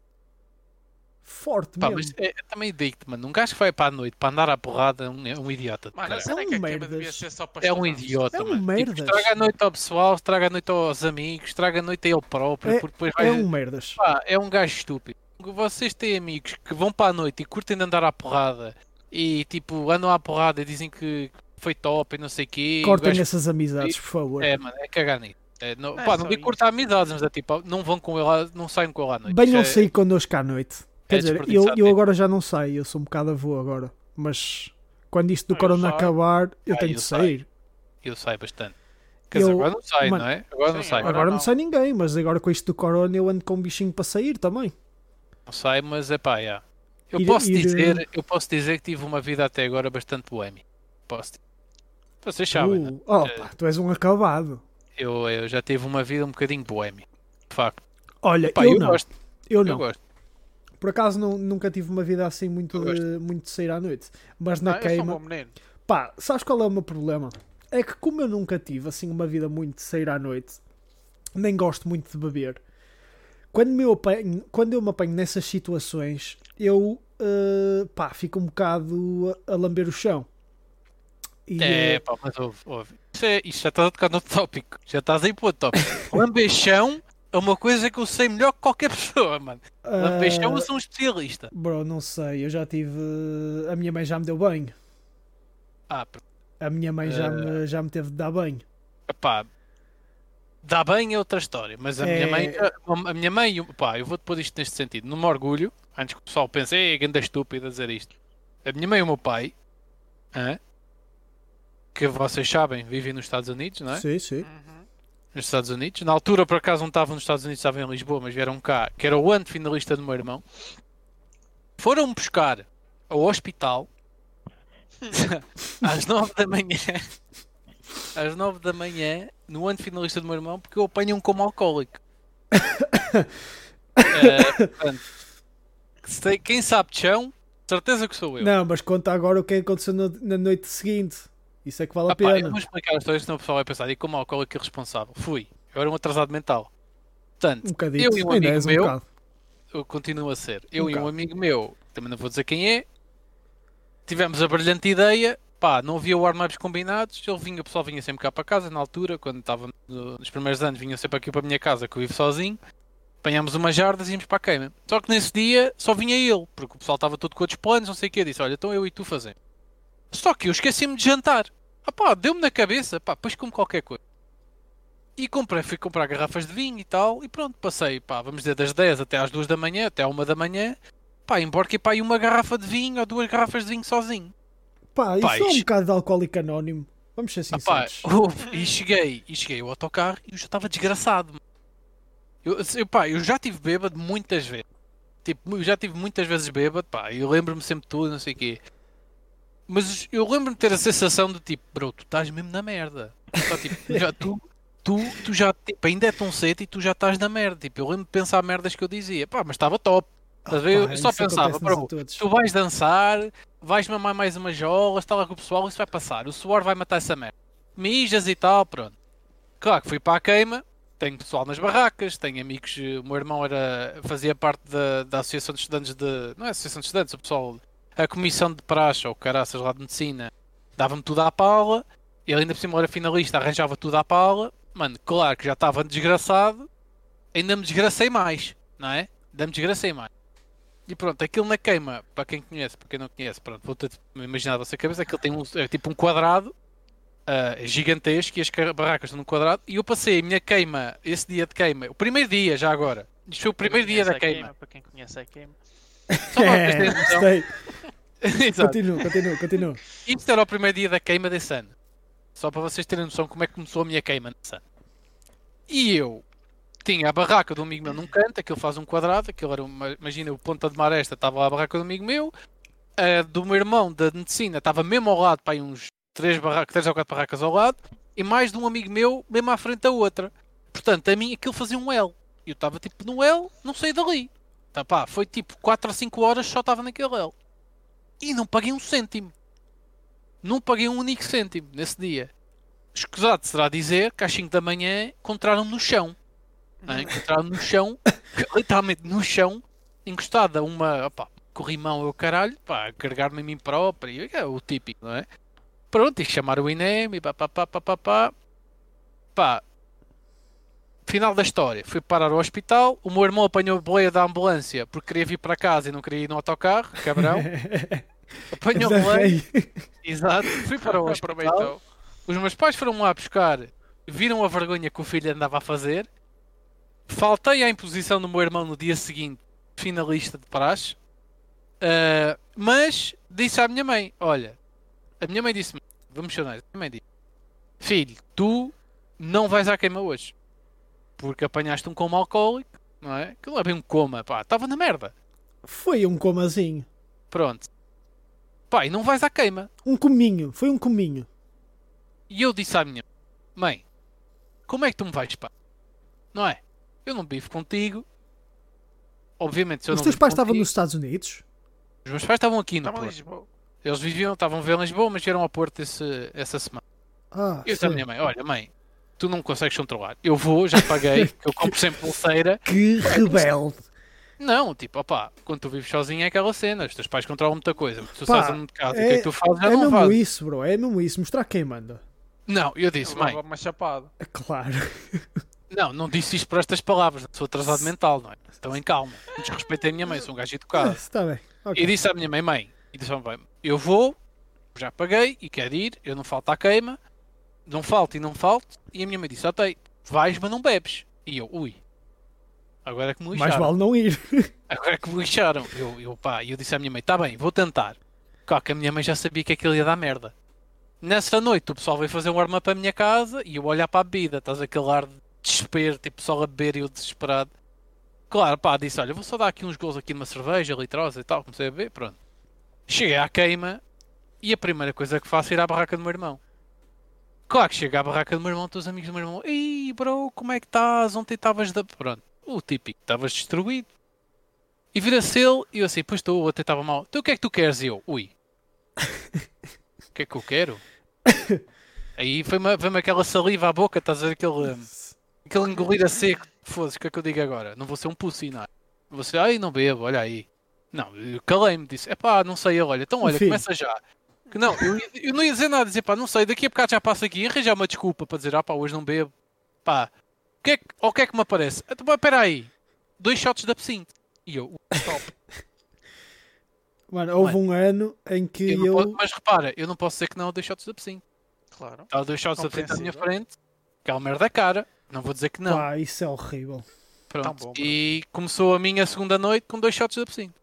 A: Forte
B: Pá,
A: mesmo.
B: mas é, também digo-te, mano. Um gajo que vai para a noite para andar à porrada é um, é um idiota.
C: Mano,
A: É
C: que
A: um
C: a queima
A: merdas.
C: devia ser só para
B: É um idiota,
A: É um
B: mano. Tipo,
A: merdas.
B: estraga a noite ao pessoal, estraga a noite aos amigos, estraga a noite a ele próprio, porque depois vai.
A: É um merdas.
B: Pá, é um gajo estúpido. Vocês têm amigos que vão para a noite e curtem de andar à porrada e tipo andam à porrada e dizem que foi top e não sei o quê.
A: Cortem
B: gajo-
A: essas amizades, por favor.
B: É, mano, é cagar nisso. É, não,
C: É
B: pá, não digo cortar amizades, mas é tipo, não vão com ele, não saem com ele à noite.
A: Venham
B: Isso é-
A: sair connosco à noite. Quer
B: é
A: dizer, eu, eu agora já não sei, eu sou um bocado avô agora. Mas quando isto do
C: Ah, eu
A: corona
C: saio.
A: acabar, eu
B: Ah,
A: tenho
B: eu
A: de sair.
B: Eu saio bastante. Quer dizer,
A: Eu-
B: agora não sai,
A: mano,
B: não é? Agora não
C: sim,
B: sai.
C: agora-
A: Agora não
C: não.
A: sai ninguém, mas agora com isto do corona eu ando com um bichinho para sair também.
B: Não sai, mas é pá, já. Eu
A: Ir-
B: posso
A: ir-
B: dizer, eu posso dizer que tive uma vida até agora bastante boêmia. Posso dizer. Vocês sabem, né?
A: Uh, opa, tu és um acabado.
B: Eu, eu já tive uma vida um bocadinho boémia. De facto.
A: Olha,
B: Pá,
A: eu,
B: eu,
A: não.
B: gosto.
A: Eu
B: Eu
A: não.
B: gosto.
A: Por acaso não- nunca tive uma vida assim muito de, muito de sair à noite. Mas na
C: um
A: queima.
C: menino.
A: Pá, sabes qual é o meu problema? É que como eu nunca tive assim uma vida muito de sair à noite, nem gosto muito de beber. Quando, me apanho, quando eu me apanho nessas situações, eu eh, pá, fico um bocado a, a lamber o chão. E,
B: É,
A: eh,
B: pá, mas ouve, ouve. Isso, é, isso já estás a tocar no tópico. Já estás aí para o tópico. Lambeixão é uma coisa que eu sei melhor que qualquer pessoa, mano. Lambeixão
A: eh,
B: eu sou um especialista.
A: Bro, não sei, eu já tive. A minha mãe já me deu banho.
B: Ah, pr-
A: A minha mãe já,
B: Eh.
A: me, já me teve de dar banho.
B: pá. Dá bem é outra história, mas a
A: É.
B: minha mãe, a, a minha mãe, e o- pá, eu vou-te pôr isto neste sentido, não me orgulho, antes que o pessoal pense, é ganda estúpida a dizer isto. A minha mãe e o meu pai, hã? que vocês sabem, vivem nos Estados Unidos, não é?
A: Sim, sim.
C: Uhum.
B: Nos Estados Unidos. Na altura, por acaso, não estavam nos Estados Unidos, estavam em Lisboa, mas vieram cá, que era o antefinalista do meu irmão. Foram buscar ao hospital às 9 da manhã. Às 9 da manhã, no antefinalista do meu irmão, porque eu apanho um como alcoólico. Eh, portanto, quem sabe de chão, certeza que sou eu.
A: Não, mas conta agora o que aconteceu no- na noite seguinte. Isso é que vale a
B: Ah, pá, eu
A: pena.
B: vou explicar a história, senão o pessoal vai pensar, e como alcoólico irresponsável? Fui. Eu era um atrasado mental. Portanto,
A: Um
B: eu e um amigo
A: um
B: meu,
A: bocado.
B: eu continuo a ser. Eu
A: Um
B: e um
A: bocado.
B: amigo meu, também não vou dizer quem é, tivemos a brilhante ideia, pá, não havia warm-ups combinados, ele vinha, o pessoal vinha sempre cá para casa, na altura, quando estava no- nos primeiros anos, vinha sempre aqui para a minha casa, que eu vivo sozinho, apanhámos umas jardas e íamos para a queima. Só que nesse dia só vinha ele, porque o pessoal estava todo com outros planos, não sei o que, disse, olha, então eu e tu fazemos. Só que eu esqueci-me de jantar. Ah pá, deu-me na cabeça, pá, depois como qualquer coisa. E comprei, fui comprar garrafas de vinho e tal, e pronto, passei, pá, vamos dizer, das 10 até às 2 da manhã, até à 1 da manhã, pá, emborquei pá, aí uma garrafa de vinho ou duas garrafas de vinho sozinho.
A: Pá, isso
B: Pá,
A: é um bocado de alcoólico anónimo. Vamos ser
B: Ah, pá,
A: sinceros.
B: houve, e cheguei, e cheguei ao autocarro e eu já estava desgraçado. Eu, eu, pá, eu já tive bêbado muitas vezes. Tipo, eu já tive muitas vezes bêbado, pá, eu lembro-me sempre de tudo, não sei o quê. Mas eu lembro-me de ter a sensação de tipo, bro, tu estás mesmo na merda. Só, tipo, já, tu, tu, tu já, tipo, ainda é tão cedo e tu já estás na merda. Tipo, eu lembro de pensar merdas que eu dizia, pá, mas estava top.
A: Pá,
B: eu só pensava, bro, tu vais dançar, vais mamar mais umas jolas, está lá com o pessoal, isso vai passar. O suor vai matar essa merda. Mijas e tal, pronto. Claro que fui para a queima, tenho pessoal nas barracas, tenho amigos. eh, O meu irmão era, fazia parte da, da Associação de Estudantes de. Não é Associação de Estudantes, o pessoal. A Comissão de Praxe, ou caraças lá de Medicina, dava-me tudo à pala. Ele ainda por cima era finalista, arranjava tudo à pala. Mano, claro que já estava desgraçado, ainda me desgracei mais, não é? Ainda me desgracei mais. E pronto, aquilo na queima, para quem conhece, para quem não conhece, pronto, vou ter imaginar a vossa cabeça, aquilo tem um, é tipo um quadrado ah, gigantesco e as barracas estão num quadrado. E eu passei a minha queima, esse dia de queima, o primeiro dia já agora. Isto foi o primeiro dia da queima.
C: Para quem conhece a queima.
B: Só vocês
A: É, gostei.
B: Exato.
A: Continua, continua, continua.
B: Isto era o primeiro dia da queima desse ano. Só para vocês terem noção como é que começou a minha queima nesse ano. E eu tinha a barraca do amigo meu num canto, aquilo faz um quadrado, aquilo era uma, imagina o ponta de maresta, estava lá a barraca do amigo meu, a do meu irmão da medicina estava mesmo ao lado, para aí uns três, barracas, três ou quatro barracas ao lado, e mais de um amigo meu mesmo à frente da outra. Portanto, a mim aquilo fazia um L. E eu estava tipo no L, não saí dali. Tá, pá, foi tipo 4 ou 5 horas só estava naquele L. E não paguei um cêntimo. Não paguei um único cêntimo nesse dia. Escusado será dizer que às 5 da manhã encontraram-me no chão. não é? Encontraram-me no chão, literalmente no chão, encostado a uma. Opá, corrimão eu caralho, pá, a carregar-me em mim próprio, é o típico, não é? Pronto, e chamar o INEM e pá, pá, pá, pá, pá, pá. Pá, final da história, fui parar ao hospital, o meu irmão apanhou a boleia da ambulância porque queria vir para casa e não queria ir no autocarro, cabrão. Apanhou a boleia, exato, fui para o hospital.
C: Aproveitou.
B: Os meus pais foram lá buscar, viram a vergonha que o filho andava a fazer. Faltei à imposição do meu irmão no dia seguinte, finalista de praxe. Ah, mas disse à minha mãe: Olha, a minha mãe disse-me, vamos honestos, a minha mãe disse: Filho, tu não vais à queima hoje porque apanhaste um coma alcoólico, não é? Que não é bem um coma, pá, estava na merda.
A: Foi um comazinho.
B: Pronto, pá, e não vais à queima.
A: Um cominho. Foi um cominho.
B: E eu disse à minha mãe: como é que tu me vais, pá? Não é? Eu não vivo contigo. Obviamente, se eu
A: Os
B: não
A: teus
B: vivo
A: pais estavam
B: contigo-
A: nos Estados Unidos?
B: Os meus pais estavam aqui no
C: Estava em
B: Porto.
C: Lisboa.
B: Eles viviam, estavam a ver em Lisboa, mas vieram ao Porto esse- essa semana.
A: Ah,
B: Eu disse à
A: sim.
B: minha mãe: Olha, mãe, tu não me consegues controlar. Eu vou, já paguei, que eu compro sempre pulseira.
A: Que rebelde.
B: Não, tipo, opá, quando tu vives sozinho é aquela cena. Os teus pais controlam muita coisa. Mas tu
A: Pá,
B: sais de casa e
A: é-
B: o que é que tu fazes já
A: É
B: não
A: mesmo
B: fazes.
A: isso, bro. É mesmo isso. Mostrar quem manda.
B: Não, eu disse,
C: Eu
B: mãe,
C: uma chapada.
A: É claro.
B: não, não disse isto por estas palavras. Sou atrasado mental, não é? Estão em calma. Desrespeitei a minha mãe, sou um gajo educado.
A: Está bem. Ok.
B: E disse à minha mãe, mãe, e disse à minha mãe, eu vou, já paguei e quero ir, eu não falto à queima, não falto e não falto. E a minha mãe disse, ok, vais, mas não bebes. E eu, ui, agora é que me
A: Mais
B: lixaram.
A: vale não ir.
B: Agora é que me lixaram. Eu, eu, pá, e eu disse à minha mãe, tá bem, vou tentar. Claro que a minha mãe já sabia que aquilo ia dar merda. Nessa noite o pessoal veio fazer um warm-up à minha casa e eu olhar para a bebida, estás aquele ar de desespero, tipo pessoal a beber e eu desesperado. Claro, pá, disse, olha, vou só dar aqui uns gols aqui numa cerveja litrosa e tal, comecei a beber, pronto. Cheguei à queima e a primeira coisa que faço é ir à barraca do meu irmão. Claro que chego à barraca do meu irmão, os amigos do meu irmão, ei bro, como é que estás? Ontem estavas da... Pronto, o típico, estavas destruído. E vira-se ele e eu assim, pois estou, ontem estava mal. Então o que é que tu queres? E eu, ui. O que é que eu quero? Aí foi-me foi aquela saliva à boca, estás a ver aquele, aquele engolir a seco. Foda-se, o que é que eu digo agora? Não vou ser um pussy, não é? Vou ser, ai, não bebo, olha aí. Não, calei-me, disse, é pá, não sei, ele, olha, então olha,
A: Enfim.
B: começa já. Que não, eu, eu não ia dizer nada, dizer, pá, não sei, daqui a bocado já passo aqui e arranjar uma desculpa para dizer, ah pá, hoje não bebo. Pá, o que é que, o que é que me aparece? Pá, espera aí, dois shots da absinto. E eu, top.
A: Mano, houve um ano em que
B: Eu
A: eu.
B: posso- mas repara, eu não posso dizer que não a dois shots de absinto.
C: Claro.
B: Estava dois shots de absinto à minha frente, aquela merda cara, não vou dizer que não.
A: Pá, isso é horrível.
B: Pronto.
C: Bom,
B: e começou a minha segunda noite com dois shots de absinto.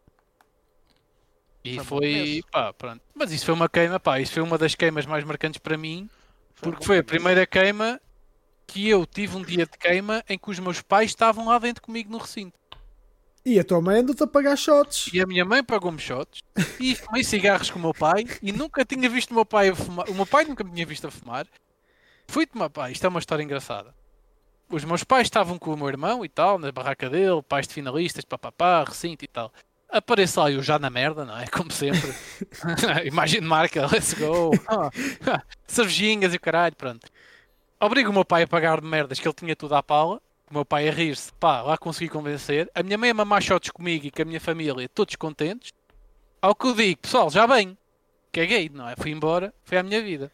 B: E
C: Foi
B: foi, pá, pronto. Mas isso foi uma queima, pá, isso foi uma das queimas mais marcantes para mim, porque
C: bom
B: foi a primeira queima que eu tive um dia de queima em que os meus pais estavam lá dentro comigo no recinto.
A: E a tua mãe andou-te a pagar shots.
B: E a minha mãe pagou-me shots e fumei cigarros com o meu pai e nunca tinha visto o meu pai a fumar. O meu pai nunca me tinha visto a fumar. Fui tomar pá, isto é uma história engraçada. Os meus pais estavam com o meu irmão e tal, na barraca dele, pais de finalistas, papapá, recinto e tal. Apareço lá eu já na merda, não é? Como sempre. Imagine marca, let's go. Cervejinhas e o caralho, pronto. Obrigo o meu pai a pagar de merdas que ele tinha tudo à pala. O meu pai a rir-se, pá, lá consegui convencer. A minha mãe a mamar shots comigo e com a minha família, todos contentes. Ao que eu digo, pessoal, já bem. Caguei, não é? Fui embora, foi a minha vida.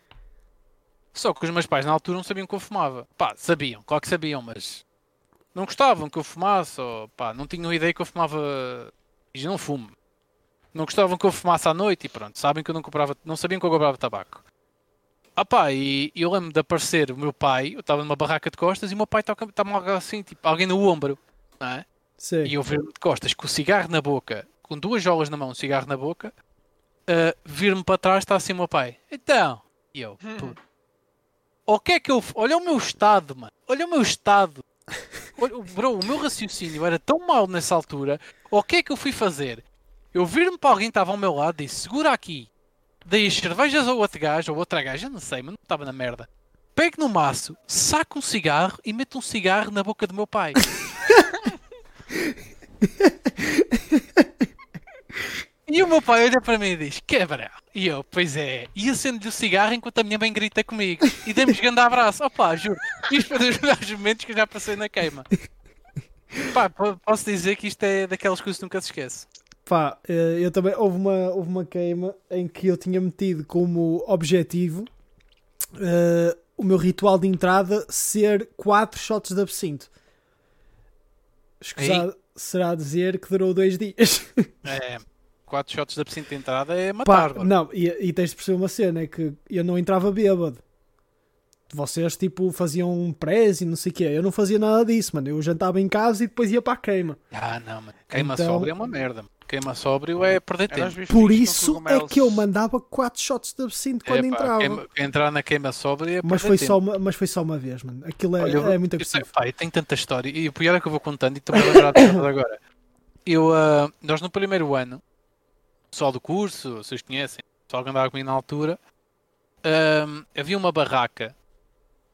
B: Só que os meus pais na altura não sabiam que eu fumava. Pá, sabiam, claro que sabiam, mas não gostavam que eu fumasse, ou pá, não tinham ideia que eu fumava. E não fumo. Não gostavam que eu fumasse à noite e pronto, sabem que eu não comprava, não sabiam que eu comprava tabaco. Ah pá, e eu lembro de aparecer o meu pai, eu estava numa barraca de costas e o meu pai estava-me logo assim, tipo, alguém no ombro, não é?
A: Sim.
B: E eu ver-me de costas com o cigarro na boca, com duas jolas na mão, um cigarro na boca, uh, vir-me para trás, está assim o meu pai. Então, e eu, puto, o que é que eu. Olha o meu estado, mano. Olha o meu estado. Olha, bro, o meu raciocínio era tão mau nessa altura. O que é que eu fui fazer? Eu vir-me para alguém que estava ao meu lado e disse: segura aqui. Dei as cervejas ao outro gajo, ou outra gaja, não sei, mas não estava na merda. Pego no maço, saco um cigarro e meto um cigarro na boca do meu pai. E o meu pai olha para mim e diz: Quebra! E eu, pois é. E acendo-lhe o cigarro enquanto a minha mãe grita comigo. E demos grande abraço. Opá, juro. Isto foi dos melhores momentos que eu já passei na queima. Pá, po- posso dizer que isto é daquelas coisas que nunca se esquece.
A: Pá, eh, eu também. Houve uma, houve uma queima em que eu tinha metido como objetivo eh, o meu ritual de entrada ser 4 shots de absinto. Escusado será dizer que durou dois dias.
B: É, quatro shots de absinto de entrada é
A: Pá,
B: matar. bro.
A: não, e, e tens de perceber uma cena: é que eu não entrava bêbado. Vocês, tipo, faziam um press e não sei o quê. Eu não fazia nada disso, mano. Eu jantava em casa e depois ia para a queima.
B: Ah, não, mano. Queima
A: Então-
B: sóbrio é uma merda. mano. Queima sóbrio é perder tempo.
A: Por isso é que eu mandava 4 shots de absinto
B: É,
A: quando
B: pá,
A: entrava.
B: queima- entrar na queima sóbria é
A: Mas foi,
B: tempo.
A: só uma, mas foi só uma vez, mano. Aquilo é,
B: Olha,
A: é muito agressivo.
B: pá, tenho tanta história e o pior é que eu vou contando e estou-me a lembrar de agora. Eu, ah, nós no primeiro ano, pessoal do curso, vocês conhecem, o pessoal que andava comigo na altura, ahm, havia uma barraca.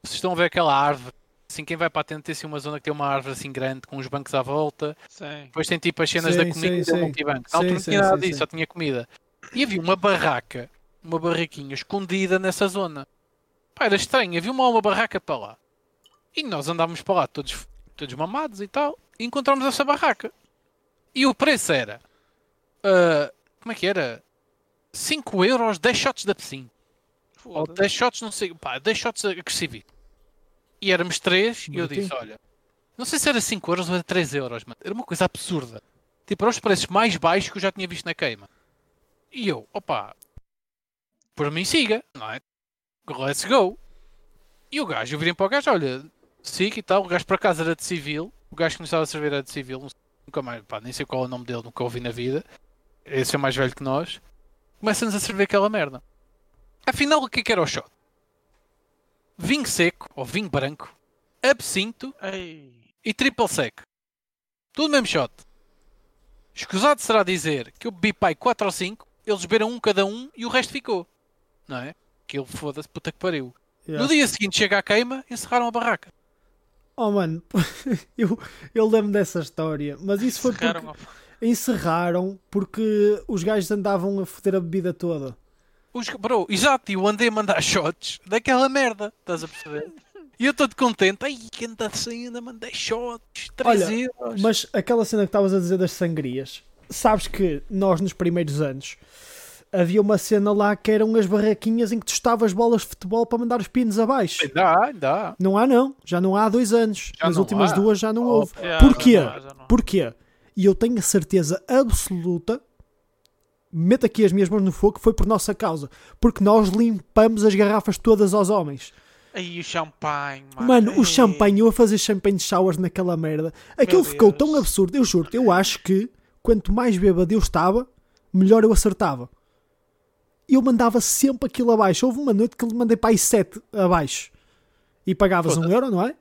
B: Vocês estão a ver aquela árvore assim, quem vai para a tenda tem assim uma zona que tem uma árvore assim grande, com os bancos à volta.
C: Sim.
B: Depois tem tipo as cenas
A: Sim,
B: da comida
A: sim,
B: e
A: sim.
B: do multibanco. Na altura
A: Sim,
B: não tinha nada disso, só tinha comida. E havia uma barraca, uma barraquinha escondida nessa zona. Pá, era estranho, havia uma, uma barraca para lá. E nós andávamos para lá todos, todos mamados e tal, e encontramos essa barraca. E o preço era. ah, como é que era? 5 euros, 10 shots da piscina. Ou
C: Foda-se.
B: 10 shots, não sei, pá, 10 shots agressivos. E éramos 3 e eu disse: olha, não sei se era 5 euros ou era 3 euros, mano. Era uma coisa absurda. Tipo, eram os preços mais baixos que eu já tinha visto na queima. E eu, opa, por mim siga, não é? Let's go. E o gajo, eu virei para o gajo, olha, siga e tal. O gajo por acaso era de civil. O gajo que nos estava a servir era de civil. Nunca mais, pá, nem sei qual é o nome dele, nunca ouvi na vida. Esse é mais velho que nós. Começa-nos a servir aquela merda. Afinal, o que é que era o shot? Vinho seco, ou vinho branco, absinto
C: Ei.
B: e triple sec. Tudo mesmo shot. Escusado será dizer que eu bebi pai 4 ou 5, eles beberam um cada um e o resto ficou. Não é? Que ele foda-se, puta que pariu.
A: Yeah.
B: No dia seguinte chega à queima, encerraram a barraca.
A: Oh mano, eu, eu lembro dessa história, mas isso foi porque
C: Encerraram
A: porque os gajos andavam a foder a bebida toda.
B: Os, bro, exato, e eu andei a mandar shots daquela merda, estás a perceber? E eu todo contente, ai, que anda assim, ainda mandei shots, 3
A: Olha,
B: euros.
A: Mas aquela cena que estavas a dizer das sangrias, sabes que nós nos primeiros anos havia uma cena lá que eram as barraquinhas em que testavas bolas de futebol para mandar os pinos abaixo.
B: Ainda há, ainda há.
A: Não há não, já não há há dois anos.
B: Já
A: Nas últimas
B: há?
A: duas já não
B: Oh,
A: houve.
C: Yeah,
A: Porquê?
C: já não há, já não há.
A: Porquê? E eu tenho a certeza absoluta, meto aqui as minhas mãos no fogo, que foi por nossa causa. Porque nós limpamos as garrafas todas aos homens.
C: Aí o champanhe, mano.
A: Mano, o
C: Ei.
A: champanhe, eu a fazer champanhe de showers naquela merda. Aquilo ficou tão absurdo. Eu juro, eu acho que quanto mais bêbado eu estava, melhor eu acertava. Eu mandava sempre aquilo abaixo. Houve uma noite que eu mandei para aí 7 abaixo. E pagavas um
B: Foda-se.
A: euro, não é?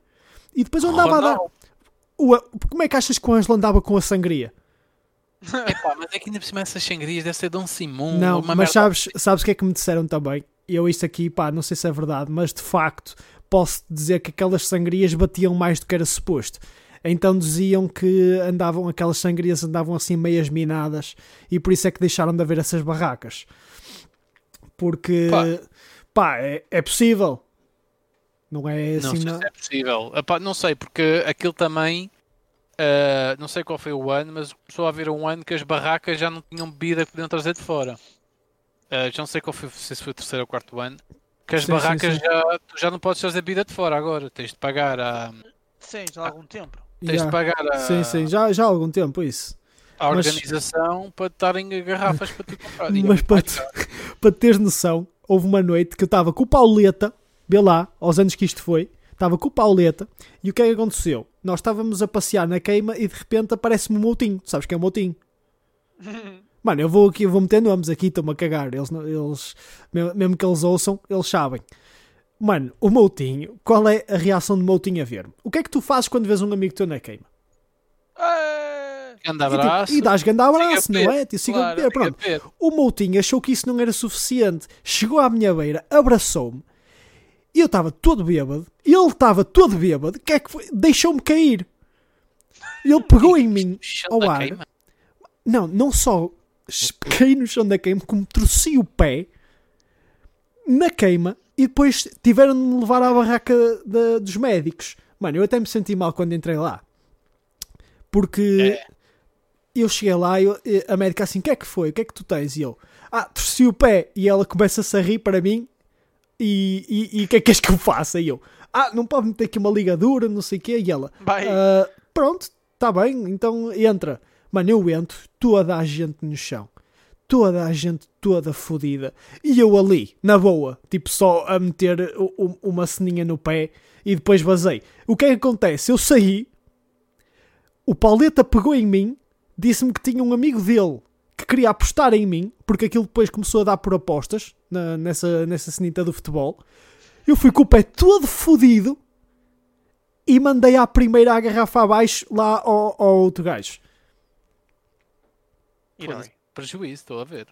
A: E depois eu andava a dar.
B: Ronaldo.
A: O- como é que achas que o Ângelo andava com a sangria?
B: Epá, mas é que ainda por cima essas sangrias deve ser Dom Simão.
A: Não, mas
B: merda
A: sabes, sabes o que é que me disseram também? Eu isto aqui, pá, não sei se é verdade, mas de facto posso dizer que aquelas sangrias batiam mais do que era suposto. Então diziam que andavam, aquelas sangrias andavam assim meias minadas e por isso é que deixaram de haver essas barracas. Porque,
B: Pá.
A: pá, é, é possível. Não é
B: Não
A: assim,
B: sei
A: não.
B: se é possível. Epá, não sei, porque aquilo também. ah, não sei qual foi o ano, mas começou a haver um ano que as barracas já não tinham bebida que podiam trazer de fora. Ah, já não sei qual foi, não se foi o terceiro ou quarto ano. Que as
A: Sim, sim,
B: barracas
A: sim.
B: Já, tu já não podes trazer bebida de fora agora. Tens de pagar a.
C: Sim, já há algum tempo.
B: Tens
A: Já.
B: de pagar a,
A: Sim, sim, já, já há algum tempo isso.
B: a
A: Mas-
B: organização para te darem garrafas para tu comprar.
A: Mas para,
B: "Ai,
A: te- para teres noção, houve uma noite que eu estava com o Pauleta, vê lá, aos anos que isto foi, estava com o Pauleta, e o que é que aconteceu? Nós estávamos a passear na queima e de repente aparece-me o Moutinho. Sabes quem é o Moutinho? Mano, eu vou aqui, eu vou meter nomes aqui, estou-me a cagar. Eles, não- eles, mesmo que eles ouçam, eles sabem. Mano, o Moutinho, qual é a reação do Moutinho a ver-me? O que é que tu fazes quando vês um amigo teu na queima?
C: Ah,
B: Grande
A: E, tipo,
B: abraço.
A: e dás grande abraço,
B: Siga
A: não é? Tipo, siga-
C: Claro,
A: pronto. O Moutinho achou que isso não era suficiente. Chegou à minha beira, abraçou-me. E eu estava todo bêbado. E ele estava todo bêbado. Que é que foi? Deixou-me cair. Ele pegou em mim ao ar. Não, não só caí no chão da queima, como torci o pé na queima e depois tiveram de me levar à barraca da- dos médicos. Mano, eu até me senti mal quando entrei lá. Porque
B: É.
A: eu cheguei lá e e a médica assim, o que é que foi? O que é que tu tens? E eu, ah, torci o pé. E ela começa-se a rir para mim e e- e o que é que queres que eu faça? E eu, ah, não pode meter aqui uma ligadura, não sei o quê. E ela, ah, pronto, está bem, então entra. Mano, eu entro, toda a gente no chão. Toda a gente toda fodida. E eu ali, na boa, tipo só a meter u- u- uma ceninha no pé e depois vazei. O que é que acontece? Eu saí, o Pauleta pegou em mim, disse-me que tinha um amigo dele que queria apostar em mim, porque aquilo depois começou a dar por apostas na- nessa, nessa cenita do futebol. Eu fui com o pé todo fodido e mandei à primeira a garrafa abaixo lá ao, ao outro gajo.
B: Prejuízo, estou a ver.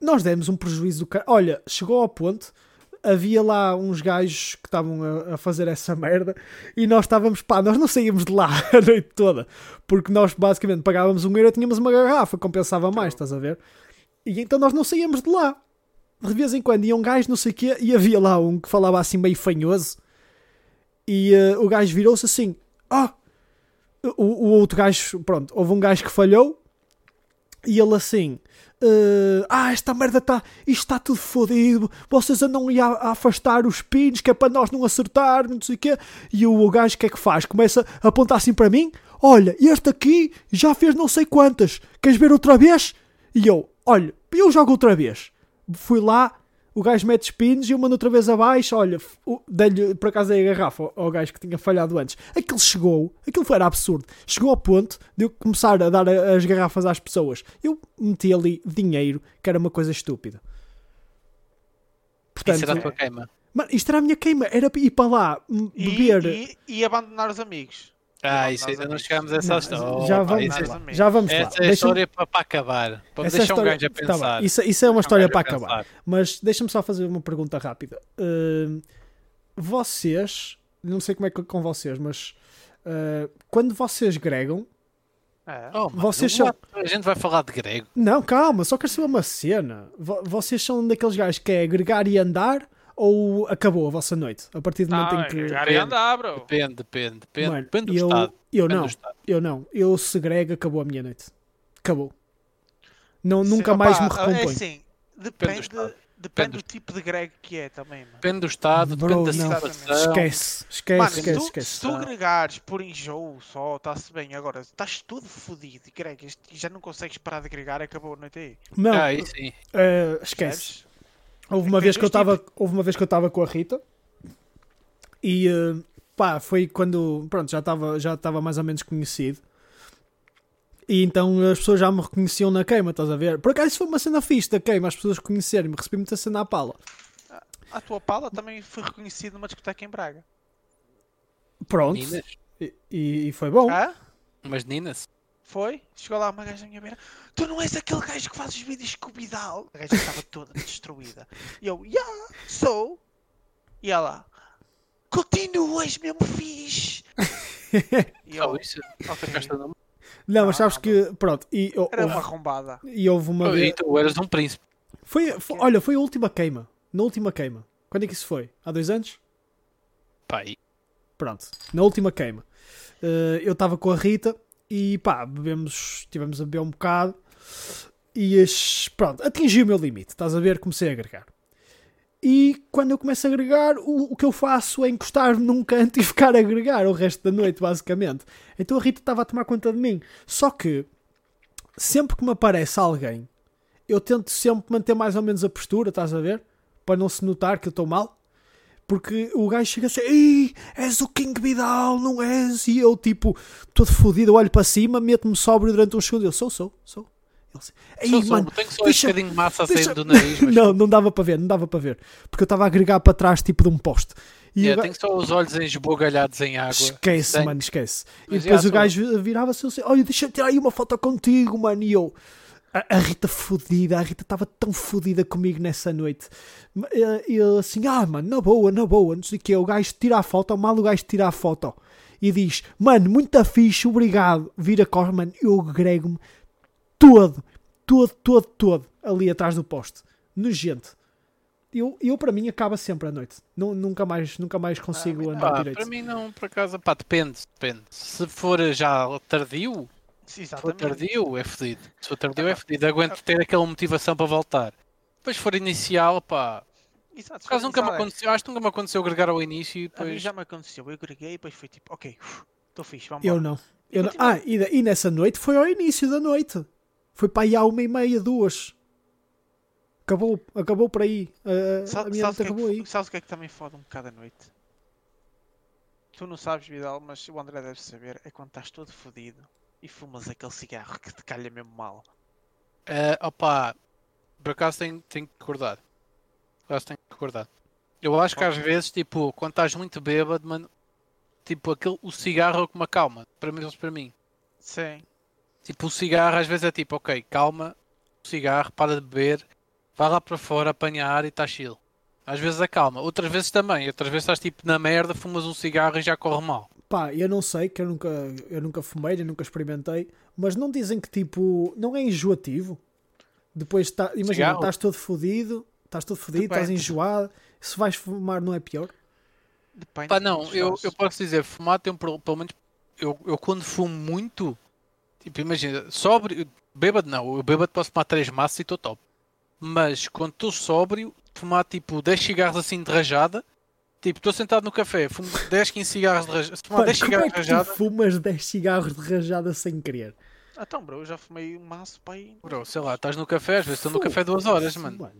A: Nós demos um prejuízo do cara. Olha, chegou ao ponto, havia lá uns gajos que estavam a, a fazer essa merda e nós estávamos, pá, nós não saíamos de lá a noite toda, porque nós basicamente pagávamos um euro e tínhamos uma garrafa, compensava mais, estás a ver? E então nós não saíamos de lá. De vez em quando ia um gajo, não sei o quê, e havia lá um que falava assim meio fanhoso, e eh, o gajo virou-se assim, ah, o, o outro gajo, pronto, houve um gajo que falhou, e ele assim, eh, ah, esta merda está, isto está tudo fodido, vocês andam a, a afastar os pinos, que é para nós não acertar, não sei o quê, e o, o gajo o que é que faz? Começa a apontar assim para mim, olha, este aqui já fez não sei quantas, queres ver outra vez? E eu, olha, eu jogo outra vez. Fui lá, o gajo mete spins e eu mando outra vez abaixo. Olha, dei-lhe por acaso dei a garrafa ao- gajo que tinha falhado antes. Aquilo chegou, aquilo foi era absurdo. Chegou ao ponto de eu começar a dar as garrafas às pessoas. Eu meti ali dinheiro, que era uma coisa estúpida.
B: Isso era a
A: Portanto,
B: tua queima.
A: mano, isto era a minha queima, era ir para lá m-
C: E,
A: beber.
C: e, e abandonar os amigos.
B: Ah, isso ainda não
C: amigos.
B: chegámos a essa
A: Não,
B: história.
A: já
B: Pá,
A: vamos
B: é-
C: amigos.
A: Já vamos lá.
B: Essa é a história para, para acabar. Para
A: essa
B: deixar um
A: história-
B: gajo a
A: tá
B: pensar.
A: Isso, isso é uma
B: Um
A: história para acabar.
B: pensar.
A: Mas deixa-me só fazer uma pergunta rápida. Uh, vocês, não sei como é que é com vocês, mas uh, quando vocês gregam,
C: É.
B: Oh, mano,
A: Vocês são-
B: A gente vai falar de grego.
A: não, calma, só quero saber uma cena. Vo- vocês são daqueles gajos que é agregar e andar ou acabou a vossa noite? A partir do momento
C: Não,
A: em que.
C: e andar, bro.
B: Depende, depende. Depende,
A: Mano,
B: depende do
A: eu,
B: estado.
A: eu
B: Depende
A: não,
B: do estado.
A: eu não. Eu segrego, acabou a minha noite. Acabou. Não,
C: Sim,
A: nunca
C: opá,
A: mais me
C: É
A: recompõe.
C: assim,
B: Depende
C: depende, depende
B: do
C: tipo de greg que é também, mano.
B: Depende do estado,
A: Bro,
B: depende da situação.
A: Esquece, esquece,
C: Mano,
A: esquece,
C: tu,
A: esquece.
C: se tu agregares por enjoo só, está-se bem. Agora, estás todo fodido e gregas e já não consegues parar de agregar, acabou a noite aí.
A: Não,
B: Ah,
A: uh, esquece.
C: Percebes?
A: Houve uma vez que eu estava, houve uma vez que eu estava com a Rita e eh, pá, foi quando, pronto, já estava já estava mais ou menos conhecido. E então as pessoas já me reconheciam na queima, estás a ver? Por acaso foi uma cena fixe da queima, as pessoas conhecerem-me, recebi muita cena à pala.
C: A tua pala também foi reconhecida numa discoteca em Braga.
A: Pronto,
B: Ninas.
A: e, e foi bom.
C: Hã?
B: Mas Ninas.
C: Foi? Chegou lá uma gaja à minha beira. Tu não és aquele gajo que faz os vídeos com o Vidal. A gaja estava toda destruída. E eu, yeah, sou. E ela, continuas mesmo fixe. E eu,
B: isso.
C: ok.
B: Ficaste no-
A: Não, mas sabes
C: não,
A: que, pronto, e,
C: Era uma arrombada.
A: e houve uma.
B: E tu eras um príncipe.
A: Foi, foi- olha, foi a última queima. Na última queima. Quando é que isso foi? Há dois anos?
B: E-
A: Pronto, na última queima. eh, eu estava com a Rita e pá, bebemos, estivemos a beber um bocado e pronto, atingi o meu limite. Estás a ver? Comecei a agregar. E quando eu começo a agregar, o, o que eu faço é encostar num canto e ficar a agregar o resto da noite, basicamente. Então a Rita estava a tomar conta de mim. Só que sempre que me aparece alguém, eu tento sempre manter mais ou menos a postura, estás a ver? Para não se notar que eu estou mal. Porque o gajo chega assim, Ei, és o King Vidal, não és? E eu, tipo, todo fodido, olho para cima, meto-me sóbrio durante uns segundos. Eu sou, sou, sou. Ele assim, Ei,
B: Sou, sou,
A: mano,
B: tenho só
A: deixa-
B: esse bocadinho de massa
A: deixa-
B: do nariz, mas
A: não, não dava para ver, não dava para ver. Porque eu estava a agregar para trás, tipo, de um poste. E
B: Yeah, tenho só os olhos esbugalhados em água.
A: Esquece,
B: Sangue.
A: mano, esquece. E
B: Mas,
A: depois
B: yeah,
A: o gajo virava-se assim, olha, deixa eu tirar aí uma foto contigo, mano. E eu, a, a Rita fodida, a Rita estava tão fodida comigo nessa noite. Ele assim, ah, mano, na boa, na boa, não sei o que. O gajo tira a foto, mal o gajo tira a foto. E diz, mano, muito fixe, obrigado. Vira a cor, mano, eu grego-me todo, todo, todo, todo ali atrás do poste. Nojento. Eu, eu, para mim, acaba sempre a noite. Nu- nunca, mais, nunca mais consigo
C: mim
A: andar
B: Pá,
A: direito.
B: para mim não, por acaso, pá, depende, depende. Se for já tardio,
C: Sim,
B: se for
C: exatamente.
B: tardio é fedido. Se for tardio é fedido, aguento ter aquela motivação para voltar. Depois se for inicial, pá,
C: Exato,
B: por acaso nunca me
C: sabe?
B: aconteceu, acho que nunca me aconteceu agregar ao início e
C: A mim
B: depois...
C: já me aconteceu. Eu agreguei e depois foi tipo, ok, estou fixe, vamos
A: Eu não. Eu não. Ah, e, e nessa noite foi ao início da noite. Foi para aí à uma e meia, duas. Acabou, acabou por aí. A
C: Sabe,
A: minha noite
C: o que é
A: acabou aí.
C: que, sabes o que é que também fode um bocado a noite? Tu não sabes, Vidal, mas o André deve saber. É quando estás todo fodido e fumas aquele cigarro que te calha mesmo mal.
B: Eh, opa, por acaso tenho, tenho que recordar. Por acaso tenho que recordar. Eu acho que às vezes, tipo, quando estás muito bêbado, mano, tipo, aquele, o cigarro é que me acalma. Para mim, para mim.
C: Sim.
B: Tipo, o cigarro às vezes é tipo, ok, calma, o cigarro, para de beber, vai lá para fora apanhar e está chill. Às vezes acalma, outras vezes também. Outras vezes estás tipo na merda, fumas um cigarro e já corre mal.
A: Pá, eu não sei, que eu nunca, eu nunca fumei, eu nunca experimentei, mas não dizem que tipo, não é enjoativo? Depois, tá, imagina, estás todo fodido, estás todo fodido, estás enjoado, se vais fumar não é pior?
C: Depende
B: Pá, não, eu, eu posso dizer, fumar tem um problema, pelo menos eu, eu quando fumo muito, tipo, imagina, sóbrio, bêbado não, eu bêbado posso fumar 3 maços e estou top. Mas quando estou sóbrio, fumar tipo 10 cigarros assim de rajada, tipo, estou sentado no café, fumo 10, 15 cigarros de rajada, se fumar
A: Mano,
B: 10
A: como é
B: cigarros de
A: tu
B: rajada,
A: fumas 10 cigarros de rajada sem querer?
C: Ah, Então, bro, eu já fumei um maço para aí.
B: bro, sei lá, estás no café, às vezes estou no café duas horas, mano.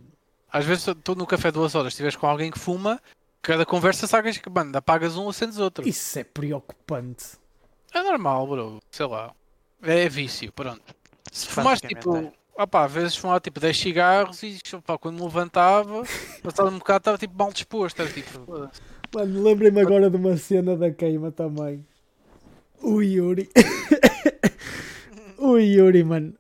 B: Às vezes estou no café duas horas, estiveres com alguém que fuma, cada conversa sagas que, mano, apagas um, acendes outro.
A: Isso é preocupante.
B: É normal, bro. Sei lá. É vício, pronto. Se fumares tipo. Opá, às vezes fumava tipo 10 cigarros e opá, quando me levantava, passado um bocado estava tipo mal disposto. Era tipo.
A: Mano, lembrei-me agora de uma cena da queima também. O Yuri. o Yuri, mano.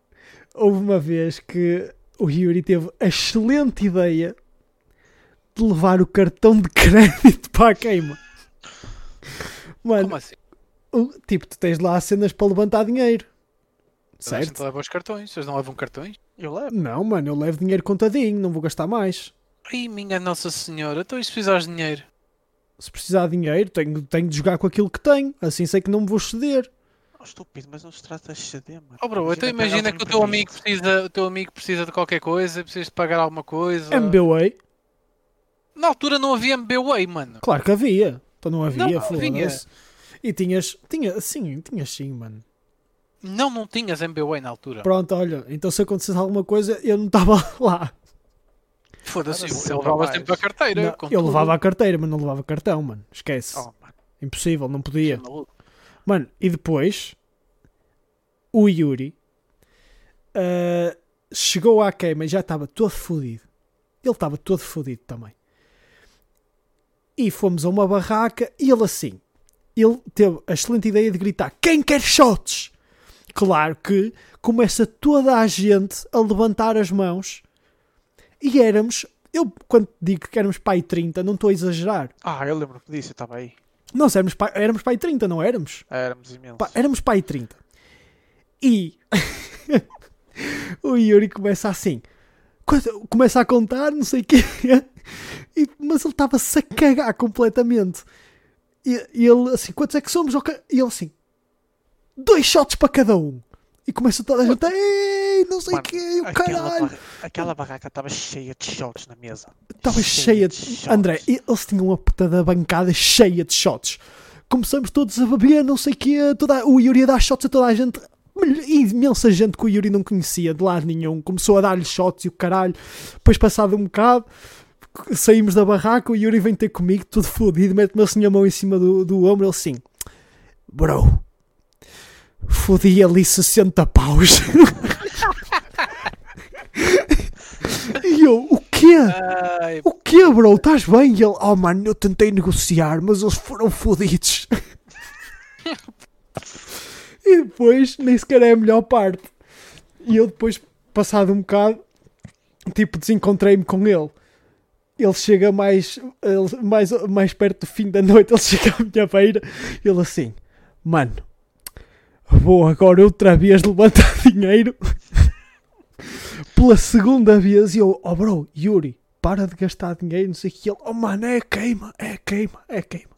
A: Houve uma vez que o Yuri teve a excelente ideia de levar o cartão de crédito para a queima. Mano,
B: Como assim?
A: o- tipo, tu tens lá cenas para levantar dinheiro.
B: Toda a gente
A: Certo?
B: leva os cartões. Vocês não levam cartões?
C: Eu levo.
A: Não, mano, eu levo dinheiro contadinho, não vou gastar mais.
B: Ai, minha Nossa Senhora, então e se precisares de dinheiro?
A: Se precisar de dinheiro, tenho, tenho de jogar com aquilo que tenho. Assim sei que não me vou ceder.
C: Oh, estúpido, mas não se trata de ceder, mano.
B: Oh, bro, então
C: pegar
B: imagina que o teu amigo precisa, o teu amigo precisa de qualquer coisa, precisa de pagar alguma coisa.
A: MBWay,
B: Na altura não havia MBWay, mano.
A: claro que havia. Então não havia,
B: Não, havia.
A: E tinhas, tinha, sim, tinhas sim, mano.
B: Não, não tinhas MBWay na altura.
A: Pronto, olha, então se acontecesse alguma coisa, eu não estava lá.
B: Foda-se, eu
C: sempre
B: levava
C: mais.
B: sempre a carteira.
A: Não, eu
B: tudo.
A: levava a carteira, mas não levava cartão, mano. Esquece.
C: Oh, mano.
A: Impossível, não podia.
B: Maluco.
A: Mano, e depois o Yuri ah, chegou à queima e já estava todo fodido. Ele estava todo fodido também. E fomos a uma barraca e ele assim. Ele teve a excelente ideia de gritar: Quem quer shots? Claro que começa toda a gente a levantar as mãos e éramos. Eu, quando digo que éramos pai 30, não estou a exagerar.
C: Ah, eu lembro-me disso, eu estava aí.
A: Nós éramos pai, éramos pai 30, não éramos?
C: Éramos imensos.
A: Pá, éramos pai 30. E o Yuri começa assim. Começa a contar, não sei o quê. E- mas ele estava-se a cagar completamente. E, e ele assim, quantos é que somos? E ele assim, dois shots para cada um. E começa toda a gente, ei, não sei o quê, o caralho.
C: barra- aquela barraca estava cheia de shots na mesa.
A: Estava cheia de.
C: shots.
A: André, eles tinham uma puta da bancada cheia de shots. Começamos todos a beber, não sei o quê. Toda... O Yuri a dar shots a toda a gente. Imensa gente que o Yuri não conhecia de lado nenhum. Começou a dar-lhe shots e o caralho. Depois, passado um bocado, saímos da barraca. O Yuri vem ter comigo, todo fodido. Mete-me assim a mão em cima do, do ombro. Ele assim, bro, fodi ali 60 paus. e eu, o quê?
B: Ai,
A: O quê, bro? Estás bem? E ele, oh mano, eu tentei negociar, mas eles foram fodidos. e depois, nem sequer é a melhor parte. E eu depois, passado um bocado, tipo, desencontrei-me com ele. Ele chega mais, ele- mais, mais perto do fim da noite, ele chega à minha beira, ele assim, mano, vou agora outra vez levantar dinheiro pela segunda vez. E eu, oh bro, Yuri, para de gastar dinheiro, não sei o que. Ele, oh mano, é queima, é queima, é queima.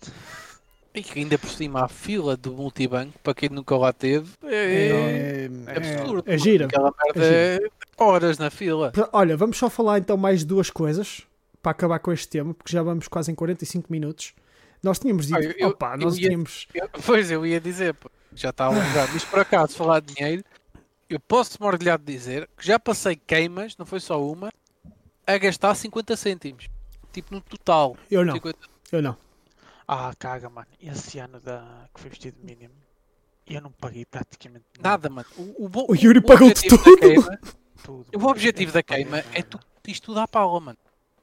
B: e que ainda por cima a fila do multibanco, para quem nunca lá teve, é,
A: É,
B: absurdo.
A: é gira.
B: Aquela merda
A: É
B: é horas na fila.
A: Olha, vamos só falar então mais duas coisas para acabar com este tema, porque já vamos quase em 45 minutos. Nós tínhamos dito,
B: Ah, eu-
A: opa,
B: eu
A: nós
B: ia-
A: tínhamos.
B: Eu- pois eu ia dizer, pô, já está alongado. Mas por acaso, falar de dinheiro, eu posso me orgulhar de dizer que já passei queimas, não foi só uma, a gastar 50 cêntimos. Tipo no total.
A: Eu não,
B: 50
A: eu não.
C: Ah, caga, mano. Esse ano da... que foi vestido mínimo, eu não paguei praticamente
B: Nada, mano. O, o, bo-
A: O Yuri pagou-te
B: objetivo da
A: tudo.
B: queima-
C: Tudo.
B: o objetivo da queima é tu isto tudo à pala, mano.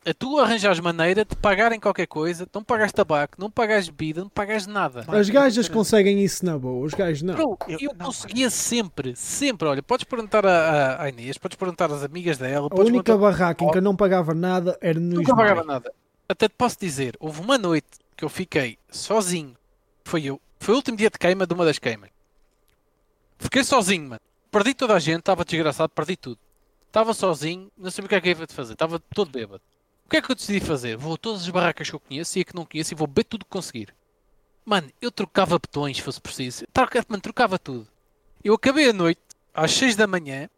B: É tu arranjares maneira de pagarem qualquer coisa, não pagares tabaco, não pagares bebida, não pagares nada.
A: As gajas conseguem isso na boa, os gajos não.
B: Bro,
C: Eu-
B: eu,
C: não,
B: conseguia sempre, sempre. Olha, podes perguntar a, a- à Inês, podes perguntar às amigas dela,
A: A
B: podes
A: única
B: perguntar.
A: barraca em que eu não pagava nada era no
B: Nunca pagava nada. até te posso dizer, houve uma noite que eu fiquei sozinho. Foi eu. Foi o último dia de queima de uma das queimas. Fiquei sozinho, mano. Perdi toda a gente, estava desgraçado, perdi tudo. Estava sozinho, não sabia o que é que ia fazer, estava todo bêbado. O que é que eu decidi fazer? Vou a todas as barracas que eu conheço e a que não conheço e vou beber tudo que conseguir. Mano, eu trocava botões se fosse preciso. Troca, mano, trocava tudo. Eu acabei a noite, às 6 da manhã,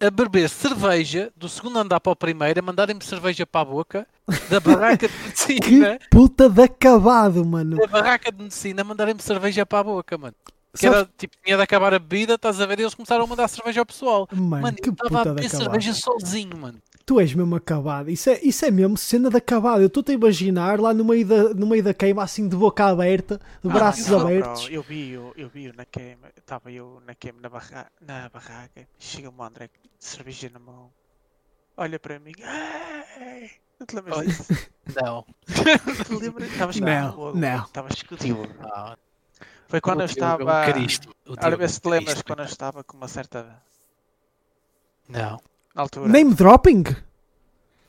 B: a beber cerveja do segundo andar para o primeiro, a mandarem-me cerveja para a boca, da barraca de medicina,
A: Que puta de acabado, mano.
B: da barraca de medicina, a mandarem-me cerveja para a boca, mano. Que era, tipo, tinha de acabar a bebida, estás a ver? E eles começaram a mandar cerveja ao pessoal.
A: Mano,
B: Mano,
A: que
B: eu estava a beber cerveja sozinho, mano.
A: Tu és mesmo acabado. Isso é, isso é mesmo cena de acabado. Eu estou-te a imaginar lá no meio, da, no meio da queima, assim de boca aberta, de
C: Ah,
A: braços
C: eu-
A: abertos.
C: bro, eu vi, eu, eu vi na queima, estava eu na queima na, barra, na barraca, chega-me o André, cerveja na mão, olha para mim, não te lembras
B: Olha.
C: disso?
B: Não.
C: Estavas
A: Não,
C: logo,
A: não.
C: Estavas escutivo.
B: não.
C: Foi quando eu estava.
B: Cristo. O
C: Ora,
B: Diogo
C: vê
B: é
C: se te lembras quando eu estava com uma certa
B: Não.
C: Altura.
A: Name dropping?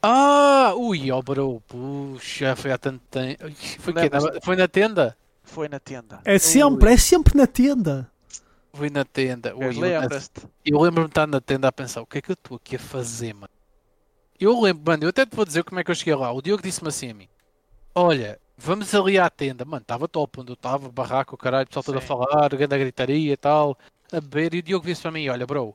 B: Ah, ui, ó bro, puxa, foi há tanto tempo. Foi? Na- foi na tenda?
C: Foi na tenda.
A: É sempre, é sempre na tenda.
B: Foi na tenda. Ui, eu,
C: Lembras-te?
B: eu lembro-me de estar na tenda a pensar, o que é que eu estou aqui a fazer, mano? Eu lembro, mano, eu até te vou dizer como é que eu cheguei lá. O Diogo disse-me assim a mim: Olha, vamos ali à tenda. Mano, estava top onde eu estava, barraco, o caralho, o pessoal todo a falar, grande gritaria e tal, a beber. E o Diogo disse para mim: Olha, bro,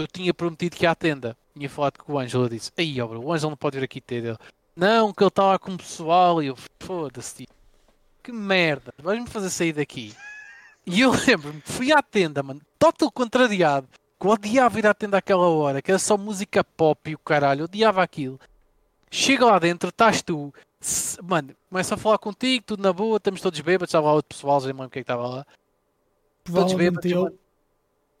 B: eu tinha prometido que ia à tenda. Tinha falado com o Ângelo. Eu disse: Aí, ó, bro, o Ângelo não pode vir aqui ter. Ele, não, que ele está lá com o pessoal. E eu, foda-se, tio. Que merda, vais-me fazer sair daqui. E eu lembro-me, fui à tenda, mano, total contrariado, que eu odiava ir à tenda àquela hora, que era só música pop e o caralho, eu odiava aquilo. Chega lá dentro, estás tu, mano, começa a falar contigo, tudo na boa, estamos todos bêbados, estava lá outro pessoal, já nem lembro quem é que estava lá. Todos bêbados,
A: eu.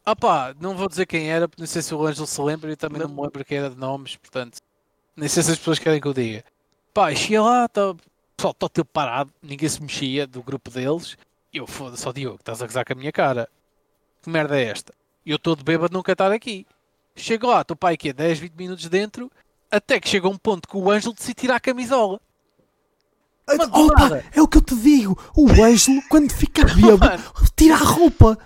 B: Ah pá, não vou dizer quem era, porque não sei se o Ângelo se lembra e também não me lembro quem era de nomes, portanto, nem sei se as pessoas querem que eu diga. Pá, cheguei lá, tá, pessoal, está teu parado, ninguém se mexia do grupo deles, e eu foda-se, ó Diogo, estás a gozar com a minha cara. Que merda é esta? Eu estou de bêbado nunca estar aqui. Chego lá, estou pai aqui 10, 20 minutos dentro, até que chega um ponto que o Ângelo decide tirar a camisola. Mano, do
A: Opa, é o que eu te digo. O Ângelo, quando fica bêbado, tira a roupa.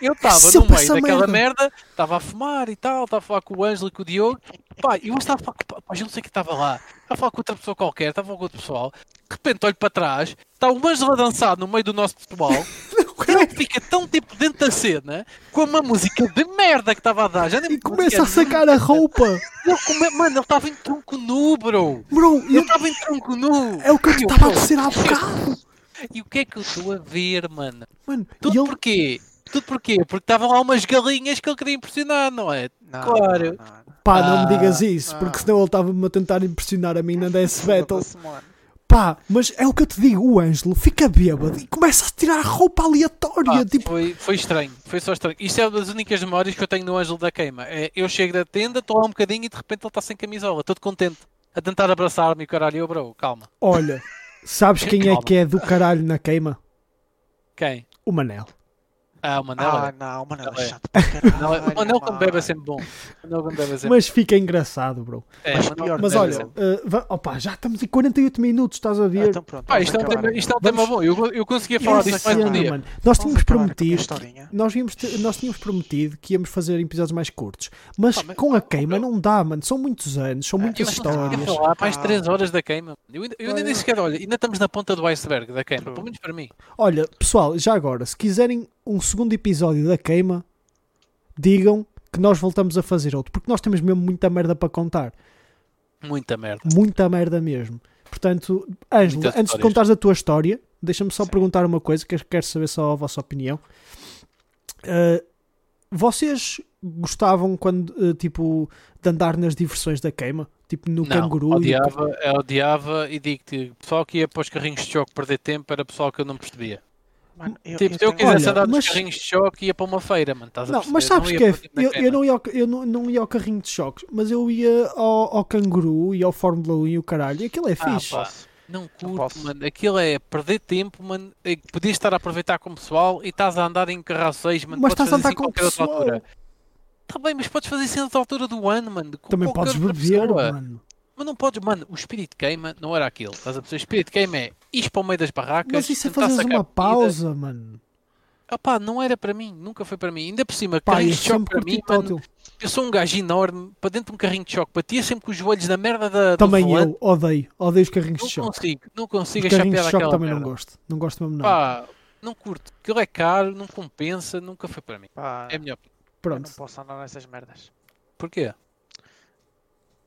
B: Eu estava no
A: sempre
B: meio daquela
A: merda.
B: estava a fumar e tal, estava a falar com o Ângelo e com o Diogo. Pá, e eu estava a falar, pá, pá, eu não sei quem estava lá, estava a falar com outra pessoa qualquer, estava a falar com outro pessoal. De repente olho para trás, está o Ângelo a dançar no meio do nosso pessoal. Ele fica tão tipo dentro da cena, com uma música de merda que estava a dar. Já nem
A: E
B: me
A: começa a sacar a roupa.
B: Ele come- Mano, ele estava em tronco nu, bro.
A: Bro,
B: Ele
A: eu-
B: estava em tronco nu.
A: é o que eu estava a dizer há bocado.
B: E o que é que eu estou a ver, mano?
A: Mano, e
B: Tudo
A: ele,
B: porquê? Tudo porquê? Porque estavam lá umas galinhas que ele queria impressionar, não é?
C: Não,
B: Claro.
C: não, não, não.
A: pá, não me
B: Ah,
A: digas isso,
C: ah.
A: porque senão ele estava-me a tentar impressionar a mim na Dance Battle. Pá, mas é o que eu te digo, o Ângelo fica bêbado e começa a tirar a roupa aleatória.
B: Ah,
A: tipo,
B: foi, foi estranho, foi só estranho. Isto é uma das únicas memórias que eu tenho no Ângelo da Queima. É, eu chego da tenda, estou lá um bocadinho e de repente ele está sem camisola, todo contente, a tentar abraçar-me e o caralho, eu, bro, calma.
A: olha, sabes quem é que é do caralho na queima?
B: Quem?
A: O Manel.
B: Ah, o Manel.
C: Ah,
B: é-
C: não, mano,
B: Não
C: é
B: é.
C: chato caralho.
B: Não, o Manel quando bebe é sempre bom. O Manel é sempre
A: Mas fica engraçado, bro.
B: É,
C: Mas
B: o Manel
C: pior
B: quando
A: Mas
B: é
A: olha, uh, opa, já estamos em 48 minutos, estás a
C: Ah,
A: ver?
C: então pronto, vamos
B: isto é um tema, isto é um
A: Vamos-
B: tema bom. Eu, eu conseguia falar disto mais um dia.
A: mano. Nós tínhamos prometido nós, íamos nós tínhamos prometido que íamos fazer episódios mais curtos, mas
B: Pá, mas-
A: com a queima não dá, mano. São muitos anos, são
C: Ah,
A: muitas
C: eu
B: Eu não
A: histórias.
B: conseguia falar mais
C: Calma.
B: 3 horas da queima. Eu, ainda- eu ainda nem
A: Olha.
B: sequer, olha, ainda estamos na ponta do iceberg da queima, pelo menos para mim.
A: Olha, pessoal, já agora, se quiserem um segundo episódio da queima, digam que nós voltamos a fazer outro, porque nós temos mesmo muita merda para contar.
B: Muita merda.
A: Muita merda mesmo. Portanto, Ângelo,
B: Muitas
A: antes de contares a tua história, deixa-me só
C: Sim.
A: perguntar uma coisa, que quero saber só a vossa opinião. Uh, vocês gostavam quando, uh, tipo, de andar nas diversões da queima? Tipo, no
B: Não,
A: canguru? e o
B: odiava, eu odiava e digo-te, pessoal que ia para os carrinhos de choque perder tempo era pessoal que eu não percebia.
C: Mano, eu,
B: tipo, se eu quisesse
A: Olha,
B: andar nos
A: mas-
B: carrinhos de choque ia para uma feira, mano, estás a
A: Não, mas sabes que é? Eu, eu, não ia ao, eu não, não ia ao carrinho de choques, mas eu ia ao, ao canguru e ao Fórmula 1 e o caralho. E aquilo é
B: Ah,
A: fixe.
C: Posso?
B: Não curto,
C: posso.
B: mano. Aquilo é perder tempo, mano. Podias estar a aproveitar com o pessoal e estás a andar em carroceis, mano.
A: mas estás a andar com o pessoal.
B: altura. Tá bem, mas podes fazer isso em outra altura do ano, mano. com
A: Também podes beber,
B: pessoa.
A: mano.
B: Mas não podes, mano, o espírito queima não era aquilo. Estás a perceber? O espírito queima é ir para o meio das barracas.
A: Mas isso é fazeres
B: sacar
A: uma pausa, mano.
B: Opá, não era para mim, nunca foi para mim. Ainda por cima,
A: Pá,
B: carrinho de choque para mim, mano, eu sou um gajo enorme, para dentro de um carrinho de choque, batia sempre com os joelhos na merda da,
A: Também eu odeio. Odeio os carrinhos de
B: Não
A: choque.
B: consigo, não consigo
A: Os
B: achar
A: carrinhos
B: piada
A: de choque também
B: merda.
A: não gosto. Não gosto mesmo, não.
B: Pá, não curto. Aquilo é caro, não compensa, nunca foi para mim.
C: Pá,
B: É minha opinião.
C: eu
A: Pronto.
C: não posso andar nessas merdas.
B: Porquê?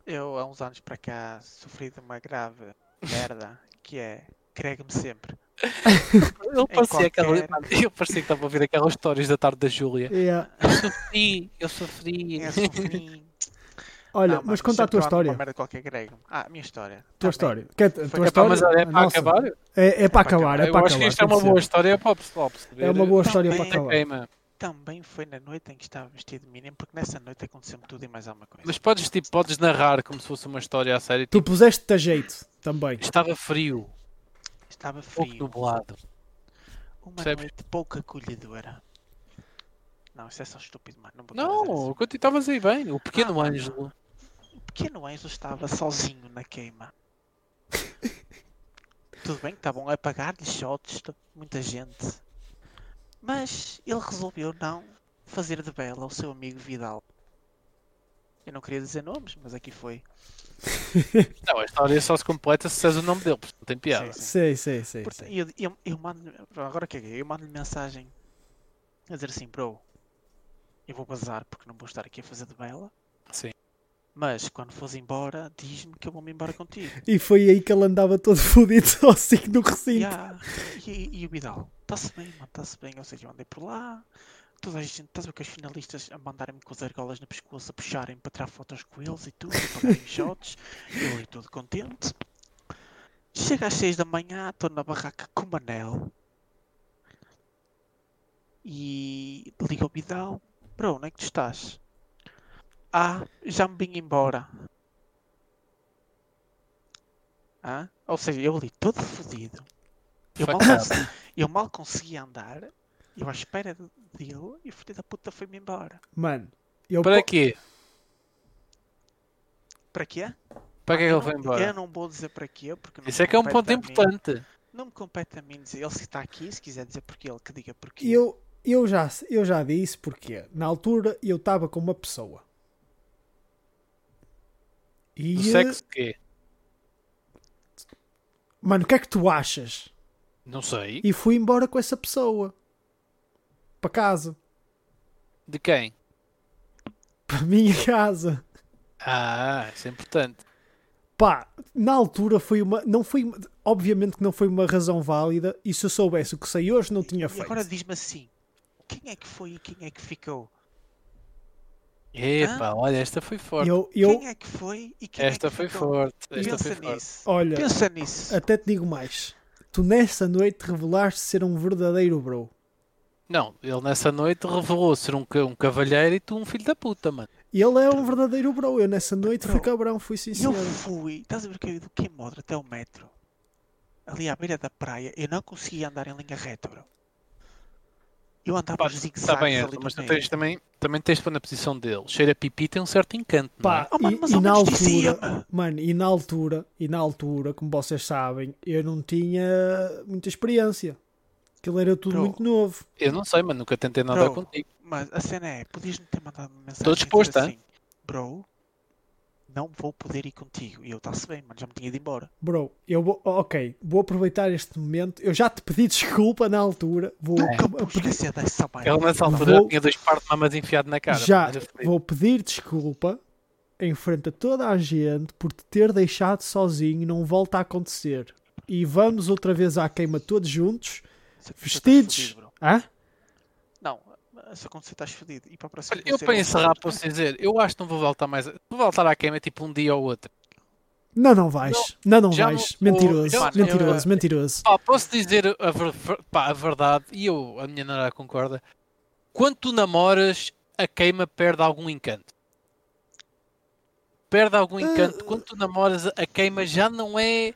C: Eu, há uns anos para cá, sofri de uma grave merda que é cregue-me sempre.
B: Eu parecia, aquela,
C: qualquer-
B: eu parecia que estava a ouvir aquelas histórias da tarde da Júlia.
A: Yeah.
B: Eu sofri, eu sofri.
C: Eu sofri.
A: Olha,
C: Não,
A: mas
C: mano,
A: conta a
C: sempre
A: tua história.
C: merda qualquer grego. Ah, a minha história.
A: Tua
C: Também.
A: história. Quer, a tua
B: É para,
A: história?
B: mas é para
A: nossa.
B: acabar?
A: É, é para
C: para
A: acabar, é
B: eu
A: para
B: acho que
A: acabar.
B: isto é uma
A: que
B: boa
A: ser.
B: história para o pessoal perceber.
A: É uma boa
C: Também.
A: história para
C: Também.
A: acabar.
B: Queima.
C: Também foi na noite em que estava vestido de mínimo, porque nessa noite aconteceu-me tudo e mais alguma coisa.
B: Mas podes, tipo, podes narrar como se fosse uma história a sério.
A: Tu
B: Tipo,
A: puseste-te a jeito também.
B: estava frio,
C: Estava
B: pouco
C: frio.
B: nublado.
C: Uma
B: Percebes?
C: noite pouco acolhedora. Não, isso é só estúpido, mano. Não, vou
B: Não,
C: assim.
B: quando estavas aí bem. O pequeno
C: Ah,
B: Ângelo.
C: O pequeno Enzo estava sozinho na queima. Tudo bem que estavam a pagar-lhe shots de muita gente. Mas ele resolveu não fazer de bela ao seu amigo Vidal. Eu não queria dizer nomes, mas aqui foi.
B: Não, a história só se completa se és o nome dele, porque não tem piada.
C: Sim, sim.
A: Sei, sei, sei.
C: Porta-
A: sei.
C: eu, eu, eu mando agora que é eu mando-lhe mensagem a dizer assim, bro, eu vou bazar porque não vou estar aqui a fazer de bela,
B: Sim.
C: mas quando fores embora, diz-me que eu vou-me embora contigo.
A: E foi aí que ele andava todo fodido sozinho no recinto.
C: Yeah. E, e o Vidal, está-se bem, mano, está-se bem, ou seja, eu andei por lá, toda a gente, estás a ver que os finalistas a mandarem-me com as argolas na pescoço, a puxarem para tirar fotos com eles e tudo, a pagarem shots, eu ali todo contente. Chega às 6 da manhã, estou na barraca com o Manel. E liga ao Vidal, bro, onde é que tu estás? Ah, já me vim embora. Ah? Ou seja, eu ali todo fodido. Eu mal, consegui, eu mal conseguia andar. Eu à espera de- dele e o filho da puta foi-me embora.
A: Mano, eu
B: Para
A: po-
B: quê?
C: Para quê?
B: Para que é que ele foi ão
C: Eu não vou dizer para quê, porque não
B: Isso é que é um ponto
C: mim.
B: importante.
C: Não me compete a mim dizer. Ele se está aqui, se quiser dizer porque ele, que diga porque.
A: eu, eu, já, eu já disse porque na altura eu estava com uma pessoa. E,
B: Do sexo quê?
A: mano, o que é que tu achas?
B: Não sei.
A: E fui embora com essa pessoa para casa,
B: De quem?
A: para a minha casa.
B: Ah, isso é importante.
A: Pá, na altura foi uma. Não foi, obviamente que não foi uma razão válida. E se eu soubesse o que sei hoje, não tinha
C: E
A: feito.
C: agora diz-me assim: quem é que foi e quem é que ficou?
B: Epá, olha, esta foi forte.
A: Eu, eu
C: Quem é que foi e quem
B: Esta
C: é que
B: foi
C: ficou?
B: forte. Esta foi
C: Pensa
B: forte.
C: nisso.
A: olha,
C: Pensa nisso.
A: até te digo mais. Tu nessa noite revelaste ser um verdadeiro bro.
B: Não, ele nessa noite revelou ser um, um cavalheiro e tu um filho da puta, mano.
A: Ele é um verdadeiro bro. Eu nessa noite fui
C: Bro,
A: cabrão, fui sincero.
C: eu fui, estás a ver que eu ia do Queimodro até o metro, ali à beira da praia, eu não conseguia andar em linha reta, bro. Eu andava
B: Pá,
C: por
B: Está
C: zigue-zagues
B: bem,
C: ali
B: mas tens também, também tens de pôr na posição dele. Cheira a pipi tem um certo encanto, não é?
A: Pá,
C: Oh, mano,
A: e,
C: mas
A: e
C: ao
A: na altura, mano, e na altura, e na altura, como vocês sabem, eu não tinha muita experiência. Aquilo era tudo
C: Bro.
A: muito novo.
B: Eu não sei, mas nunca tentei nada
C: Bro,
B: contigo.
C: Mas a cena é, podias-me ter mandado uma mensagem dizer
B: disposto,
C: assim, bro, não vou poder ir contigo. E eu, está-se bem, mano, já me tinha ido embora.
A: Bro, eu vou, ok, vou aproveitar este momento. Eu já te pedi desculpa na altura. Vou,
C: Nunca
A: pedir-
C: esquecer dessa merda.
B: Ele nessa altura
A: vou-
B: tinha dois par de mamas enfiado na cara.
A: já vou pedir desculpa em frente a toda a gente por te ter deixado sozinho. Não volta a acontecer. E vamos outra vez à queima todos juntos, vestidos.
C: fodido, bro.
A: Hã?
C: Não, se acontecer estás fodido. E para a próxima
B: Olha, Eu para
C: eu-
B: encerrar posso dizer, eu acho que não vou voltar mais. Vou voltar à queima tipo um dia ou outro.
A: Não, não vais. Não, não,
B: já
A: vais.
B: não
A: mentiroso,
B: já-
A: mentiroso,
C: eu-
A: mentiroso.
B: Pá, posso dizer a, ver- pá, a verdade, e eu, a minha namorada concorda. Quando tu namoras, a queima perde algum encanto. Perde algum encanto. Quando tu namoras, a queima já não é.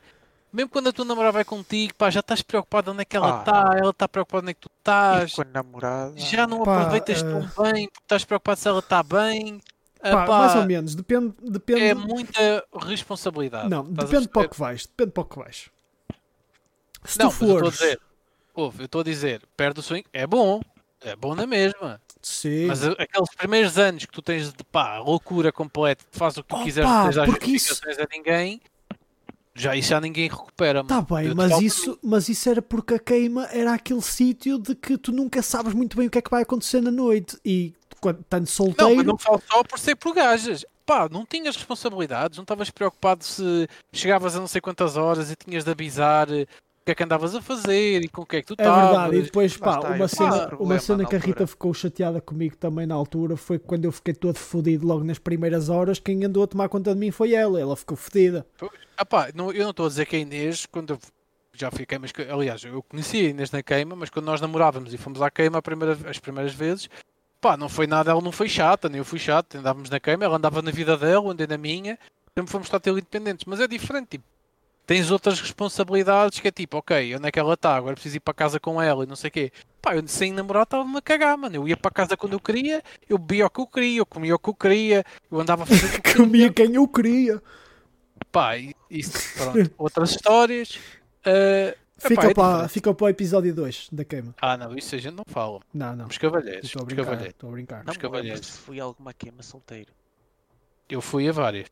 B: Mesmo quando a tua namorada vai contigo, pá, já estás preocupado onde é que ela
C: Ah.
B: está, ela está preocupada onde é que tu estás.
C: com a namorada.
B: Já não
A: Pá,
B: aproveitas tão
A: eh,
B: bem, porque estás preocupado se ela está bem. Ah,
A: Pá,
B: pá,
A: mais ou menos. Depende. depende...
B: É muita responsabilidade.
A: Não, depende para o que vais. Depende para o que vais. Se
B: Não,
A: tu
B: mas eu estou a
A: fores.
B: ouve, eu estou a dizer, perde o swing, é bom, é bom na mesma.
A: Sim.
B: Mas aqueles primeiros anos que tu tens de pá, loucura completa, fazes o que tu
A: Opa,
B: quiseres, não tens
A: porque isso-
B: justificações a ninguém, já isso já ninguém recupera.
A: Tá bem, mas isso, mas isso era porque a queima era aquele sítio de que tu nunca sabes muito bem o que é que vai acontecer na noite. E quando estando
B: Não,
A: solteiro.
B: mas não falo só por ser por gajas. Pá, não tinhas responsabilidades, não estavas preocupado se chegavas a não sei quantas horas e tinhas de avisar que é que andavas a fazer e com o que é que tu
A: É
B: estavas.
A: verdade, e depois pá,
C: está,
A: uma cena, uma
C: problema
A: cena
C: na
A: que a Rita
C: altura.
A: ficou chateada comigo também na altura foi quando eu fiquei todo fodido logo nas primeiras horas. Quem andou a tomar conta de mim foi ela, ela ficou fodida.
B: Ah pá, não, eu não estou a dizer que a Inês, quando eu já queimas, que- aliás, eu conheci a Inês na queima, mas quando nós namorávamos e fomos à queima a primeira- as primeiras vezes, pá, não foi nada, ela não foi chata, nem eu fui chato, andávamos na queima, ela andava na vida dela, eu andei na minha, sempre fomos estar independentes, mas é diferente, tipo, tens outras responsabilidades que é tipo, ok, onde é que ela está, agora preciso ir para casa com ela e não sei o quê. Pá, eu sem namorar estava-me a cagar, mano, eu ia para casa quando eu queria, eu bebia o que eu queria, eu comia o que eu queria, eu andava a fazer o que eu queria.
A: Comia quem eu queria.
B: Pá, e- isso, pronto, outras histórias. eh,
A: Fica,
B: epá, é
A: para,
B: diferente.
A: fica para o episódio 2 da queima.
B: Ah, não, isso a gente não fala.
A: Não, não.
B: Somos cavalheiros.
A: Estou a brincar.
B: cavalheiros.
A: Estou a brincar.
C: Não
B: Os cavalheiros.
C: fui a alguma queima solteiro.
B: Eu fui a várias.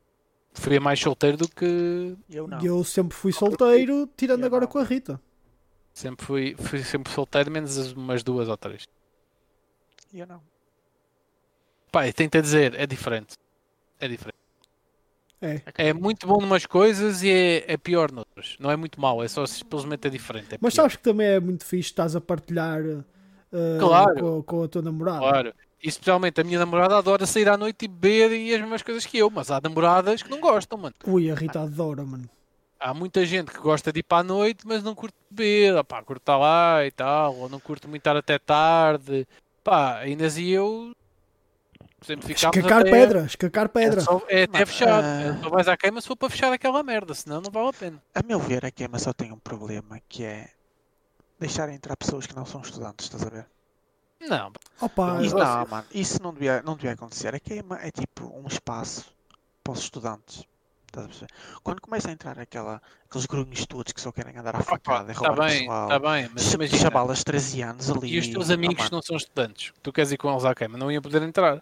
B: Fui a mais solteiro do que.
C: Eu não.
A: Eu sempre fui solteiro, tirando
C: Eu
A: agora
C: não.
A: com a Rita.
B: Sempre fui, fui sempre solteiro, menos as- umas duas ou três.
C: Eu não.
B: Pá, e tento a dizer, é diferente. É diferente.
A: É.
B: É muito bom numas coisas e é, é pior noutras. Não é muito mau, é só simplesmente é diferente. É
A: Mas
B: pior.
A: sabes que também é muito fixe, estás a partilhar eh,
B: Claro.
A: com, com a tua namorada.
B: Claro. E especialmente a minha namorada adora sair à noite e beber e as mesmas coisas que eu, mas há namoradas que não gostam, mano.
A: Ui, a Rita adora, mano.
B: Há muita gente que gosta de ir para a noite, mas não curte beber, pá, curte estar lá e tal, ou não curte muito estar até tarde. Pá, a Inês e eu sempre ficámos
A: Escacar
B: até...
A: pedra, escacar pedra.
B: É, só- é até
C: Mano,
B: fechar.
C: ah.
B: É, Só vais à queima se for para fechar aquela merda, senão não vale a pena.
C: A meu ver, a queima só tem um problema que é deixar entrar pessoas que não são estudantes, estás a ver?
B: Não,
A: Opa,
C: Isso, não, mano, isso não devia, não devia acontecer. A queima é tipo um espaço para os estudantes. Quando começa a entrar aquela, aqueles grunhos todos que só querem andar à facada e
B: está
C: roubar
B: bem,
C: pessoal,
B: está bem, mas
C: cha-
B: imagina.
C: chavalas 13 anos ali.
B: E os teus
C: Ah,
B: amigos que
C: mano,
B: não são estudantes, tu queres ir com eles à queima, não iam poder entrar.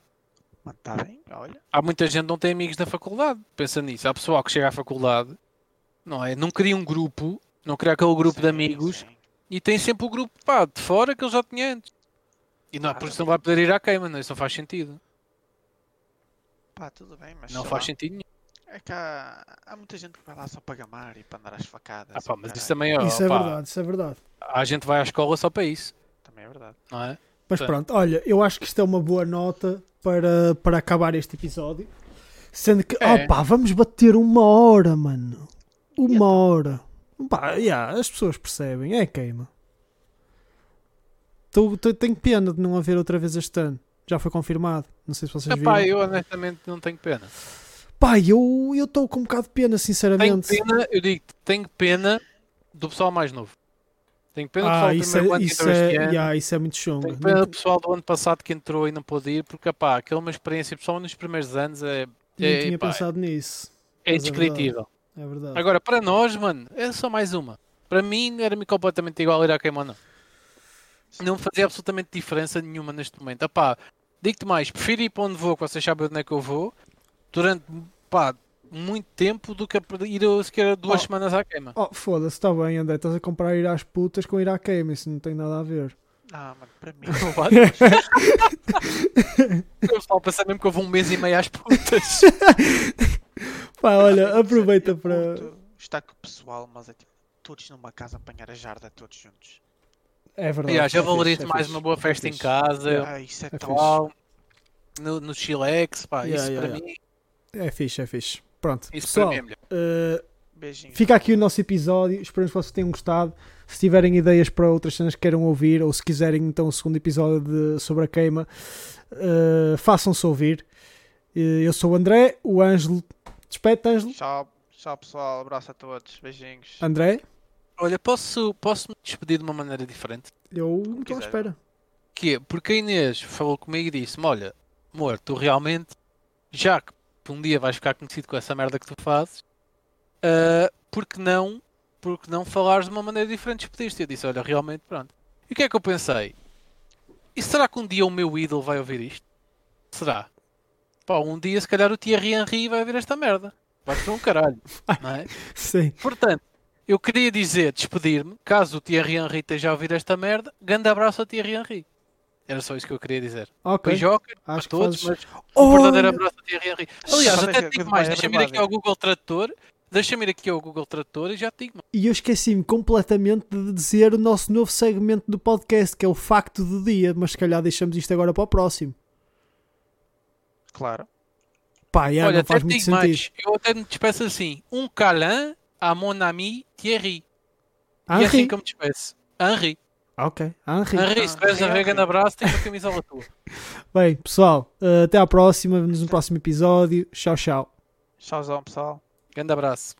C: mano, tá bem, olha.
B: Há muita gente que não tem amigos na faculdade. Pensa nisso. Há pessoal que chega à faculdade, não é? Não cria um grupo, não cria aquele grupo de
C: Sim,
B: amigos
C: sim.
B: e tem sempre o grupo pá, de fora que ele já tinha antes. E não,
C: Ah,
B: por isso não vai poder ir à queima, não, isso não faz sentido.
C: Pá, tudo bem, mas
B: Não faz
C: lá.
B: sentido nenhum.
C: É que há, há muita gente que vai lá só para gamar e para andar às facadas.
B: Ah, pá, mas isso também é.
A: isso é
B: opá,
A: verdade, isso é verdade.
B: A gente vai à escola só para isso,
C: Também é verdade.
B: não é?
A: Mas
B: Sim.
A: pronto, olha, eu acho que isto é uma boa nota para, para acabar este episódio. Sendo que,
B: É.
A: opa, vamos bater uma hora, mano. Uma
C: E então?
A: hora. Pá, yeah, as pessoas percebem, é queima. Tô, tô- tenho pena de não haver outra vez este ano. Já foi confirmado. Não sei se vocês viram.
B: Epá, eu honestamente não tenho pena.
A: Pá, eu estou com um bocado de pena,
B: Tenho
A: sinceramente.
B: pena, eu digo, tenho pena do pessoal mais novo. Tenho pena do pessoal
A: Ah,
B: do
A: isso
B: primeiro
A: é,
B: ano que
A: isso,
B: entrou
A: é,
B: este ano.
A: yeah, isso é muito chunga.
B: Tenho pena do pessoal do ano passado que entrou e não pôde ir, porque pá, aquela é uma experiência, pessoal nos primeiros anos é,
A: Nem
B: é,
A: tinha
B: pá,
A: pensado nisso.
B: é
A: mas é verdade.
B: indescritível.
A: É verdade.
B: Agora, para nós, mano, é só mais uma. Para mim, era-me completamente igual ir à queima ou não. Fazia absolutamente diferença nenhuma neste momento. Epá, digo-te mais, prefiro ir para onde vou, que vocês sabem onde é que eu vou, durante pá, muito tempo do que ir a- sequer duas
A: Oh.
B: semanas à queima.
A: Oh, foda-se, está bem, André. Estás a comprar ir às putas com ir à queima. Isso não tem nada a ver.
C: Ah, mano, para mim.
B: Não vai? O pessoal pensa mesmo que eu vou um mês e meio às putas.
A: Pá, olha,
C: Eu
A: aproveita para.
C: curto Estar com o pessoal, mas é tipo, todos numa casa apanhar a jarda todos juntos.
A: É verdade.
B: Yeah, já
A: é
B: valorizo
A: é
B: mais uma boa
A: é
B: festa em casa.
C: Ah, isso é,
A: É
B: tal, no, no Chilex, pá,
A: Yeah,
B: isso
A: yeah,
B: para
A: yeah.
B: mim,
A: É fixe, é fixe. Pronto,
B: isso
A: pessoal,
B: para mim é melhor.
A: eh,
C: Beijinho.
A: fica aqui o nosso episódio. Esperamos que vocês tenham gostado. Se tiverem ideias para outras cenas que queiram ouvir, ou se quiserem então o segundo episódio de- sobre a queima, eh, façam-se ouvir. Eh, eu sou o André, o Ângelo. Despete, Ângelo.
C: Tchau, tchau pessoal, abraço a todos, beijinhos.
A: André,
B: Olha, posso, posso me despedir de uma maneira diferente?
A: eu não estou à espera.
B: Que é, porque a Inês falou comigo e disse-me, olha, amor, tu realmente já que um dia vais ficar conhecido com essa merda que tu fazes, uh, porque não, porque não falares de uma maneira diferente, despediste? Eu disse, olha, realmente, pronto. E o que é que eu pensei? E será que um dia o meu ídolo vai ouvir isto? Será? Pá, um dia se calhar o Thierry Henry vai ouvir esta merda. Vai ser um caralho, não é?
A: Sim.
B: Portanto, eu queria dizer, despedir-me, caso o Thierry Henry esteja a ouvir esta merda, grande abraço ao Thierry Henry. Era só isso que eu queria dizer.
A: Ok.
B: A
A: Acho que
B: todos,
A: fazes-
B: mas um
A: Olha!
B: verdadeiro abraço ao Thierry Henry. Aliás, até te digo mais,
C: demais,
B: deixa-me ir aqui ao Google Tradutor, deixa-me ir aqui ao Google Tradutor e já te digo.
A: E eu esqueci-me completamente de dizer o nosso novo segmento do podcast, que é o facto do dia, mas se calhar deixamos isto agora para o próximo.
C: Claro.
A: Pá, yeah,
B: Olha,
A: não
B: até
A: faz muito sentido.
B: mais, eu até me despeço assim, um câlin à mon ami Thierry. E
A: Henri.
B: assim que eu me despeço. Henri.
A: Ok, Henri.
B: Henri, se tiveres a ver,
C: Henri.
B: grande abraço, tem uma camisola tua.
A: Bem, pessoal, eh, até à próxima. Vemos no próximo episódio. Tchau, tchau.
C: Tchauzão, pessoal.
B: Grande abraço.